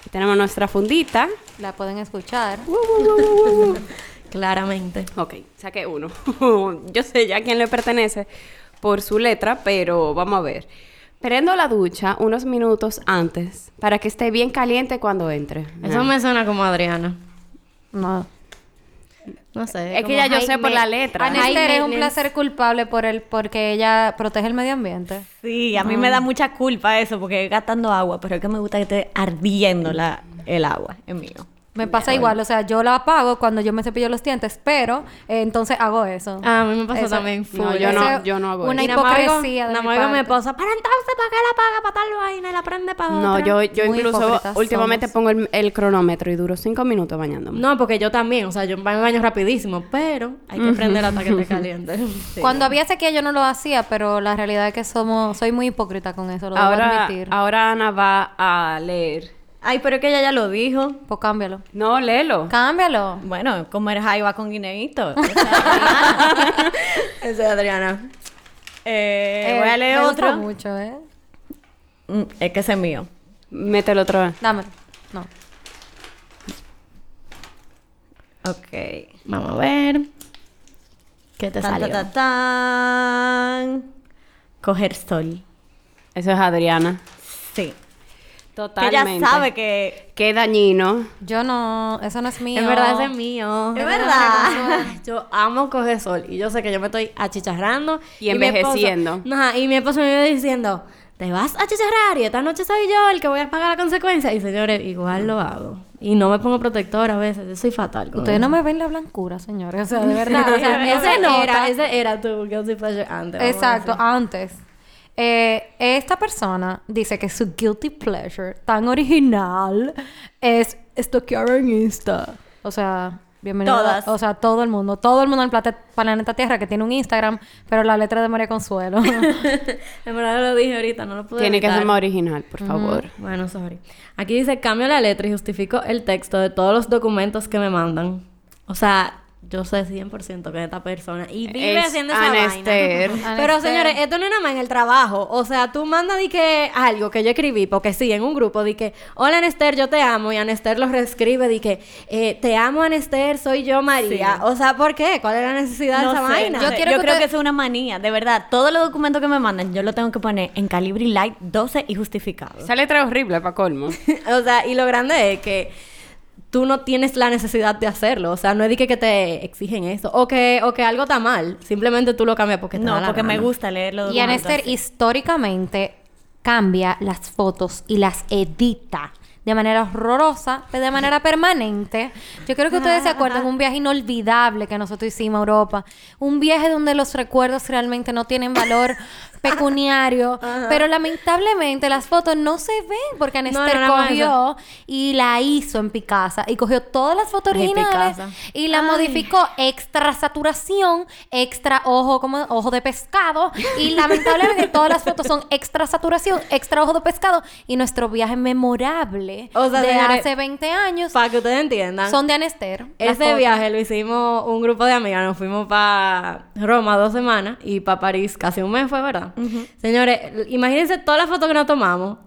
Speaker 4: Aquí tenemos nuestra fundita.
Speaker 2: La pueden escuchar.
Speaker 3: Claramente.
Speaker 4: Ok, saqué uno. Yo sé ya a quién le pertenece por su letra, pero vamos a ver. Prendo la ducha unos minutos antes para que esté bien caliente cuando entre.
Speaker 3: Eso me suena como Adriana.
Speaker 2: No.
Speaker 3: No sé.
Speaker 4: Es que ya yo sé por la letra.
Speaker 2: Anester es un placer culpable por el, porque ella protege el medio ambiente.
Speaker 1: Sí, a mí me da mucha culpa eso porque es gastando agua, pero es que me gusta que esté ardiendo la, el agua, es mío.
Speaker 2: Me pasa igual, o sea, yo la apago cuando yo me cepillo los dientes, pero eh, entonces hago eso.
Speaker 3: Ah, a mí me pasa
Speaker 2: Eso-
Speaker 3: también full.
Speaker 4: No, yo
Speaker 2: Eso
Speaker 4: no- yo no hago
Speaker 2: Una
Speaker 3: oigo-
Speaker 2: hipocresía de
Speaker 3: nada
Speaker 2: mi
Speaker 3: más oigo a mi
Speaker 2: parte.
Speaker 3: esposa, pero entonces, ¿para qué la paga? Para tal vaina y la prende para
Speaker 4: No,
Speaker 3: otra.
Speaker 4: yo, yo
Speaker 2: Muy
Speaker 4: incluso últimamente
Speaker 2: somos.
Speaker 4: pongo el, el cronómetro y duro cinco minutos bañándome.
Speaker 3: No, porque yo también, o sea, yo me baño rapidísimo, pero hay que prender hasta que esté caliente. Sí.
Speaker 2: Cuando había sequía yo no lo hacía, pero la realidad es que somos, soy muy hipócrita con eso, lo debo
Speaker 4: ahora,
Speaker 2: admitir.
Speaker 4: ahora Ana va a leer.
Speaker 1: Ay, pero es que ella ya lo dijo.
Speaker 2: Pues cámbialo.
Speaker 4: No, léelo.
Speaker 2: Cámbialo.
Speaker 1: Bueno, comer jaiba con guineíto.
Speaker 3: Ese es Adriana.
Speaker 1: Eh,
Speaker 2: Eh,
Speaker 1: voy a leer
Speaker 2: me gusta
Speaker 1: otro.
Speaker 2: mucho, ¿eh?
Speaker 1: Mm, Es que ese es mío.
Speaker 4: Mételo otra vez.
Speaker 2: Dámelo. No.
Speaker 1: Ok.
Speaker 3: Vamos a ver. ¿Qué te
Speaker 1: Tan,
Speaker 3: salió?
Speaker 1: ta, ta, tan. Coger sol.
Speaker 4: Eso es Adriana.
Speaker 1: Sí.
Speaker 4: Totalmente.
Speaker 1: Que ella sabe que...
Speaker 4: Qué dañino.
Speaker 2: Yo no, eso no es mío.
Speaker 3: En verdad, ese es mío.
Speaker 1: Es verdad.
Speaker 3: Yo amo coger sol y yo sé que yo me estoy achicharrando.
Speaker 4: Y
Speaker 3: mi esposo-
Speaker 4: envejeciendo.
Speaker 3: Ajá, y mi esposo me vive diciendo, te vas a achicharrar y esta noche soy yo el que voy a pagar la consecuencia. Y señores, igual lo hago. Y no me pongo protector a veces. Yo soy fatal
Speaker 2: Ustedes
Speaker 3: eso.
Speaker 2: no me ven la blancura, señores. O sea, de verdad. o sea,
Speaker 3: ese, era, ese era tu guilty pleasure antes. vamos a
Speaker 2: Exacto, antes. Eh, esta persona dice que su guilty pleasure tan original es stalkear en Insta. O sea, bienvenido. a-
Speaker 1: Todas.
Speaker 2: o sea, todo el mundo. Todo el mundo en el plate- planeta Tierra que tiene un Instagram, pero la letra de María Consuelo.
Speaker 3: En verdad lo dije ahorita, no lo pude
Speaker 4: Tiene que ser más original, por favor.
Speaker 3: Bueno, sorry. Aquí dice, cambio la letra y justifico el texto de todos los documentos que me mandan. O sea, yo sé 100% que esta persona... Y vive
Speaker 4: Es
Speaker 3: haciendo esa
Speaker 4: Anester.
Speaker 3: vaina. Pero, señores, esto no es nada más en el trabajo. O sea, tú mandas di que algo que yo escribí, porque sí, en un grupo, di que, hola, Anester, yo te amo. Y Anester lo reescribe, di que, eh, te amo, Anester, soy yo, María.
Speaker 1: Sí.
Speaker 3: O sea, ¿por qué? ¿Cuál es la necesidad
Speaker 1: No
Speaker 3: de esa
Speaker 1: sé,
Speaker 3: vaina?
Speaker 2: Yo
Speaker 1: sé.
Speaker 2: quiero
Speaker 1: Yo
Speaker 2: que
Speaker 1: creo
Speaker 2: usted-
Speaker 1: que es una manía. De verdad, todos los documentos que me mandan, yo lo tengo que poner en calibre y light 12 y justificado.
Speaker 4: Esa letra es horrible, para colmo.
Speaker 3: o sea, y lo grande es que tú no tienes la necesidad de hacerlo. O sea, no es de que, que te exigen eso. O que, o que algo está mal. Simplemente tú lo cambias porque te da
Speaker 1: No,
Speaker 3: la
Speaker 1: porque me gusta leer los
Speaker 2: y. Anester históricamente cambia las fotos y las edita de manera horrorosa, pero de manera permanente. Yo creo que ustedes se acuerdan un viaje inolvidable que nosotros hicimos a Europa, un viaje donde los recuerdos realmente no tienen valor pecuniario, pero lamentablemente las fotos no se ven porque Anester
Speaker 3: no, no,
Speaker 2: cogió y la hizo en Picasa y cogió todas las fotos originales y la
Speaker 3: Ay.
Speaker 2: modificó extra saturación, extra ojo como ojo de pescado y lamentablemente todas las fotos son extra saturación, extra ojo de pescado y nuestro viaje memorable
Speaker 3: O sea,
Speaker 2: de
Speaker 3: señores,
Speaker 2: hace 20 años
Speaker 3: Para que ustedes entiendan.
Speaker 2: son de Anester.
Speaker 3: Ese viaje lo hicimos un grupo de amigas. Nos fuimos para Roma dos semanas y para París casi un mes fue, ¿verdad? Señores, imagínense todas las fotos que nos tomamos.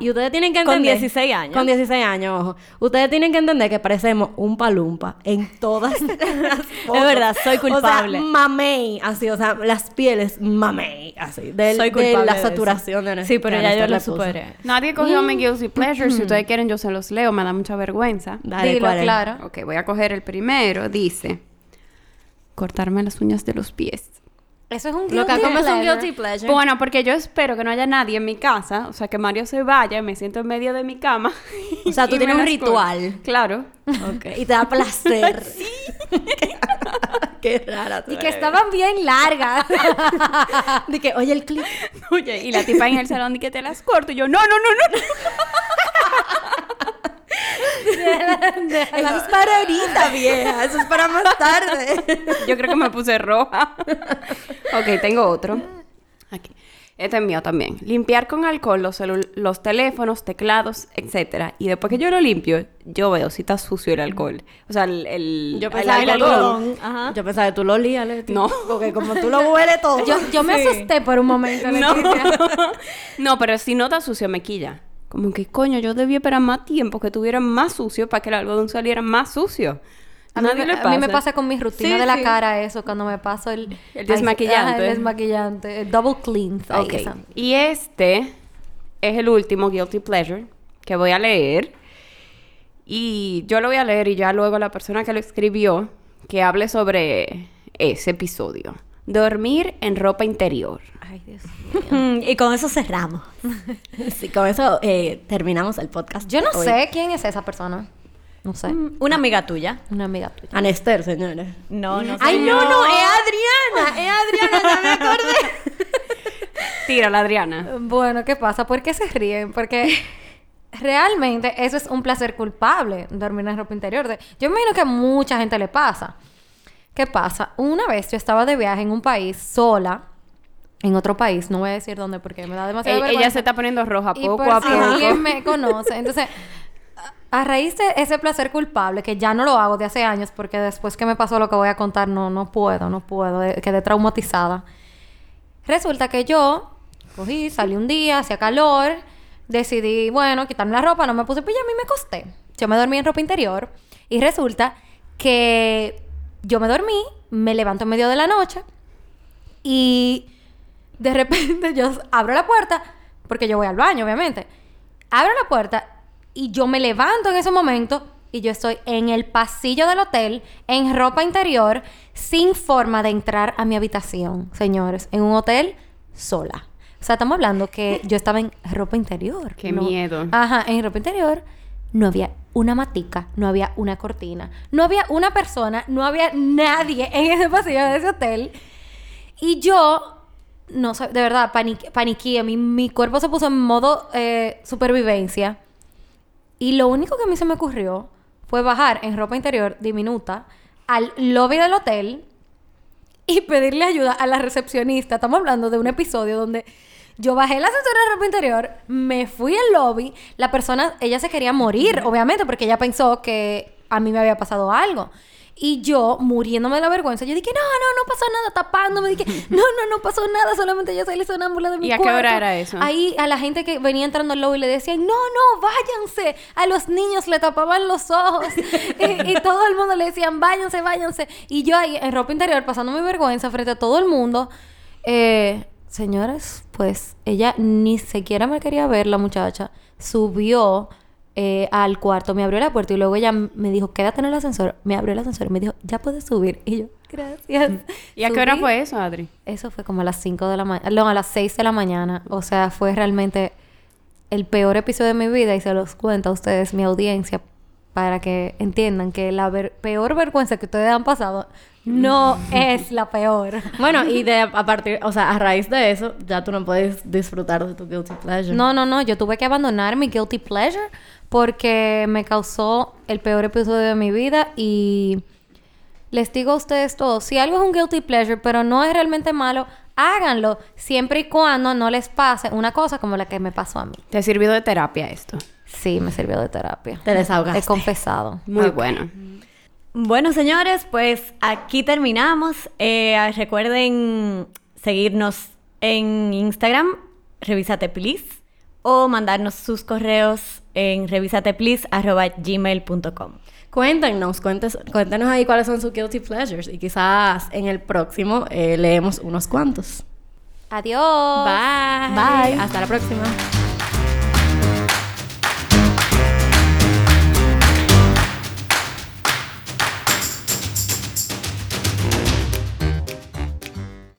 Speaker 3: Y ustedes tienen que
Speaker 1: Con
Speaker 3: entender...
Speaker 1: 16 años.
Speaker 3: Con 16 años, ojo. Ustedes tienen que entender que parecemos un palumpa en todas las fotos.
Speaker 1: Es verdad, soy culpable.
Speaker 3: O sea, mamey, así. O sea, las pieles mamey, así. Del,
Speaker 1: Soy
Speaker 3: de
Speaker 1: culpable
Speaker 3: la
Speaker 1: de eso.
Speaker 3: saturación de
Speaker 1: Sí, pero ya yo lo superé.
Speaker 4: Nadie cogió mi guilty pleasure. Si ustedes quieren, yo se los leo. Me da mucha vergüenza.
Speaker 3: Dale,
Speaker 2: Dilo, claro.
Speaker 4: Ok, voy a coger el primero. Dice: Cortarme las uñas de los pies.
Speaker 2: Eso es un guilty
Speaker 3: Loca, ¿cómo es un guilty pleasure?
Speaker 4: Bueno, porque yo espero que no haya nadie en mi casa, o sea, que Mario se vaya, me siento en medio de mi cama.
Speaker 3: O sea, tú tienes un ritual.
Speaker 4: Claro.
Speaker 3: Y te da placer. Qué rara
Speaker 2: Y que estaban bien largas.
Speaker 3: De que, oye, el clip.
Speaker 4: Oye, y la tipa en el salón y que te las corto. Y yo, no, no, no, no.
Speaker 3: Eso es para ahorita, vieja. Eso es para más tarde.
Speaker 4: Yo creo que me puse roja. Ok, tengo otro. Aquí. Este es mío también. Limpiar con alcohol los, los teléfonos, teclados, etcétera. Y después que yo lo limpio, yo veo si está sucio el alcohol. O sea, el, el,
Speaker 3: Yo
Speaker 4: el
Speaker 3: pensaba, tú
Speaker 4: algodón.
Speaker 3: Ajá. yo pensaba que tú lo Leti.
Speaker 4: No.
Speaker 3: Porque como tú lo hueles todo.
Speaker 2: Yo, yo me
Speaker 1: Sí.
Speaker 2: asusté por un momento,
Speaker 4: No. No, pero si no está sucio, me quilla. Como que, coño, yo debía esperar más tiempo que tuviera más sucio para que el algodón saliera más sucio.
Speaker 2: A mí, me,
Speaker 4: le
Speaker 2: a mí me pasa con mi rutina
Speaker 1: Sí,
Speaker 2: de la
Speaker 1: sí.
Speaker 2: cara eso, cuando me paso el...
Speaker 4: Desmaquillante.
Speaker 2: el desmaquillante. El double clean. ahí,
Speaker 4: Ok.
Speaker 2: esa.
Speaker 4: Y este es el último Guilty Pleasure que voy a leer. Y yo lo voy a leer y ya luego la persona que lo escribió que hable sobre ese episodio. Dormir en ropa interior.
Speaker 2: Ay, Dios.
Speaker 1: Mm, y con eso cerramos.
Speaker 3: Sí, con eso eh, terminamos el podcast.
Speaker 2: Yo no
Speaker 3: hoy.
Speaker 2: sé quién es esa persona. No sé.
Speaker 1: Una amiga tuya.
Speaker 2: Una amiga tuya.
Speaker 3: Anester, señores.
Speaker 1: No, no.
Speaker 3: Ay, no, no, es Adriana. Es Adriana, ya me acordé.
Speaker 4: Tírala, Adriana.
Speaker 2: Bueno, ¿qué pasa? ¿Por qué se ríen? Porque realmente eso es un placer culpable, dormir en ropa interior. Yo me imagino que a mucha gente le pasa. ¿Qué pasa? Una vez yo estaba de viaje en un país sola, en otro país, no voy a decir dónde porque me da demasiada
Speaker 4: Ella,
Speaker 2: vergüenza.
Speaker 4: se está poniendo roja
Speaker 2: Y
Speaker 4: poco
Speaker 2: por
Speaker 4: a
Speaker 2: si
Speaker 4: poco.
Speaker 2: alguien me conoce. Entonces, a raíz de ese placer culpable, que ya no lo hago de hace años, porque después que me pasó lo que voy a contar, no, no puedo, no puedo, eh, quedé traumatizada. Resulta que yo cogí, salí un día, hacía calor, decidí, bueno, quitarme la ropa, no me puse pijama y me acosté. Yo me dormí en ropa interior y resulta que yo me dormí, me levanto en medio de la noche y de repente yo abro la puerta, porque yo voy al baño, obviamente. Abro la puerta y yo me levanto en ese momento y yo estoy en el pasillo del hotel, en ropa interior, sin forma de entrar a mi habitación, señores, en un hotel sola. O sea, estamos hablando que yo estaba en ropa interior.
Speaker 4: Qué miedo.
Speaker 2: Ajá, en ropa interior no había una matica, no había una cortina, no había una persona, no había nadie en ese pasillo de ese hotel. Y yo, no sé, de verdad, paniqué, paniqué. Mi, mi cuerpo se puso en modo eh, supervivencia. Y lo único que a mí se me ocurrió fue bajar en ropa interior diminuta al lobby del hotel y pedirle ayuda a la recepcionista. Estamos hablando de un episodio donde yo bajé el ascensor de ropa interior, me fui al lobby, la persona, ella se quería morir, obviamente, porque ella pensó que a mí me había pasado algo. Y yo, muriéndome de la vergüenza, yo dije, no, no, no pasó nada, tapándome. Dije, no, no, no pasó nada, solamente yo salí sonámbula de mi
Speaker 4: ¿Y a qué hora era eso?
Speaker 2: Ahí a la gente que venía entrando al lobby le decían, no, no, váyanse. A los niños le tapaban los ojos. y, y todo el mundo le decían, váyanse, váyanse. Y yo ahí en ropa interior pasando mi vergüenza frente a todo el mundo. Eh, señores, pues ella ni siquiera me quería ver, la muchacha. Subió eh, al cuarto, me abrió la puerta y luego ella me dijo, quédate en el ascensor. Me abrió el ascensor y me dijo, ya puedes subir. Y yo, gracias.
Speaker 4: ¿Y a qué hora fue eso, Adri?
Speaker 2: Eso fue como a las 5 de la mañana, no, a las 6 de la mañana. O sea, fue realmente el peor episodio de mi vida y se los cuento a ustedes, mi audiencia, para que entiendan que la ver- peor vergüenza que ustedes han pasado no es la peor.
Speaker 3: Bueno, y de a partir, o sea, a raíz de eso, ya tú no puedes disfrutar de tu guilty pleasure.
Speaker 2: No, no, no, yo tuve que abandonar mi guilty pleasure porque me causó el peor episodio de mi vida y les digo a ustedes todos, si algo es un guilty pleasure, pero no es realmente malo, háganlo siempre y cuando no les pase una cosa como la que me pasó a mí.
Speaker 4: ¿Te ha servido de terapia esto?
Speaker 2: Sí, me sirvió de terapia.
Speaker 3: Te desahogaste.
Speaker 2: He confesado.
Speaker 4: Muy bueno.
Speaker 1: Bueno, señores, pues aquí terminamos. Eh, recuerden seguirnos en Instagram, revisate please, o mandarnos sus correos en revisateplease.gmail.com.
Speaker 3: Cuéntenos, cuentes- cuéntenos ahí cuáles son sus guilty pleasures y quizás en el próximo eh, leemos unos cuantos.
Speaker 2: Adiós.
Speaker 3: Bye.
Speaker 1: Bye.
Speaker 3: Hasta la próxima.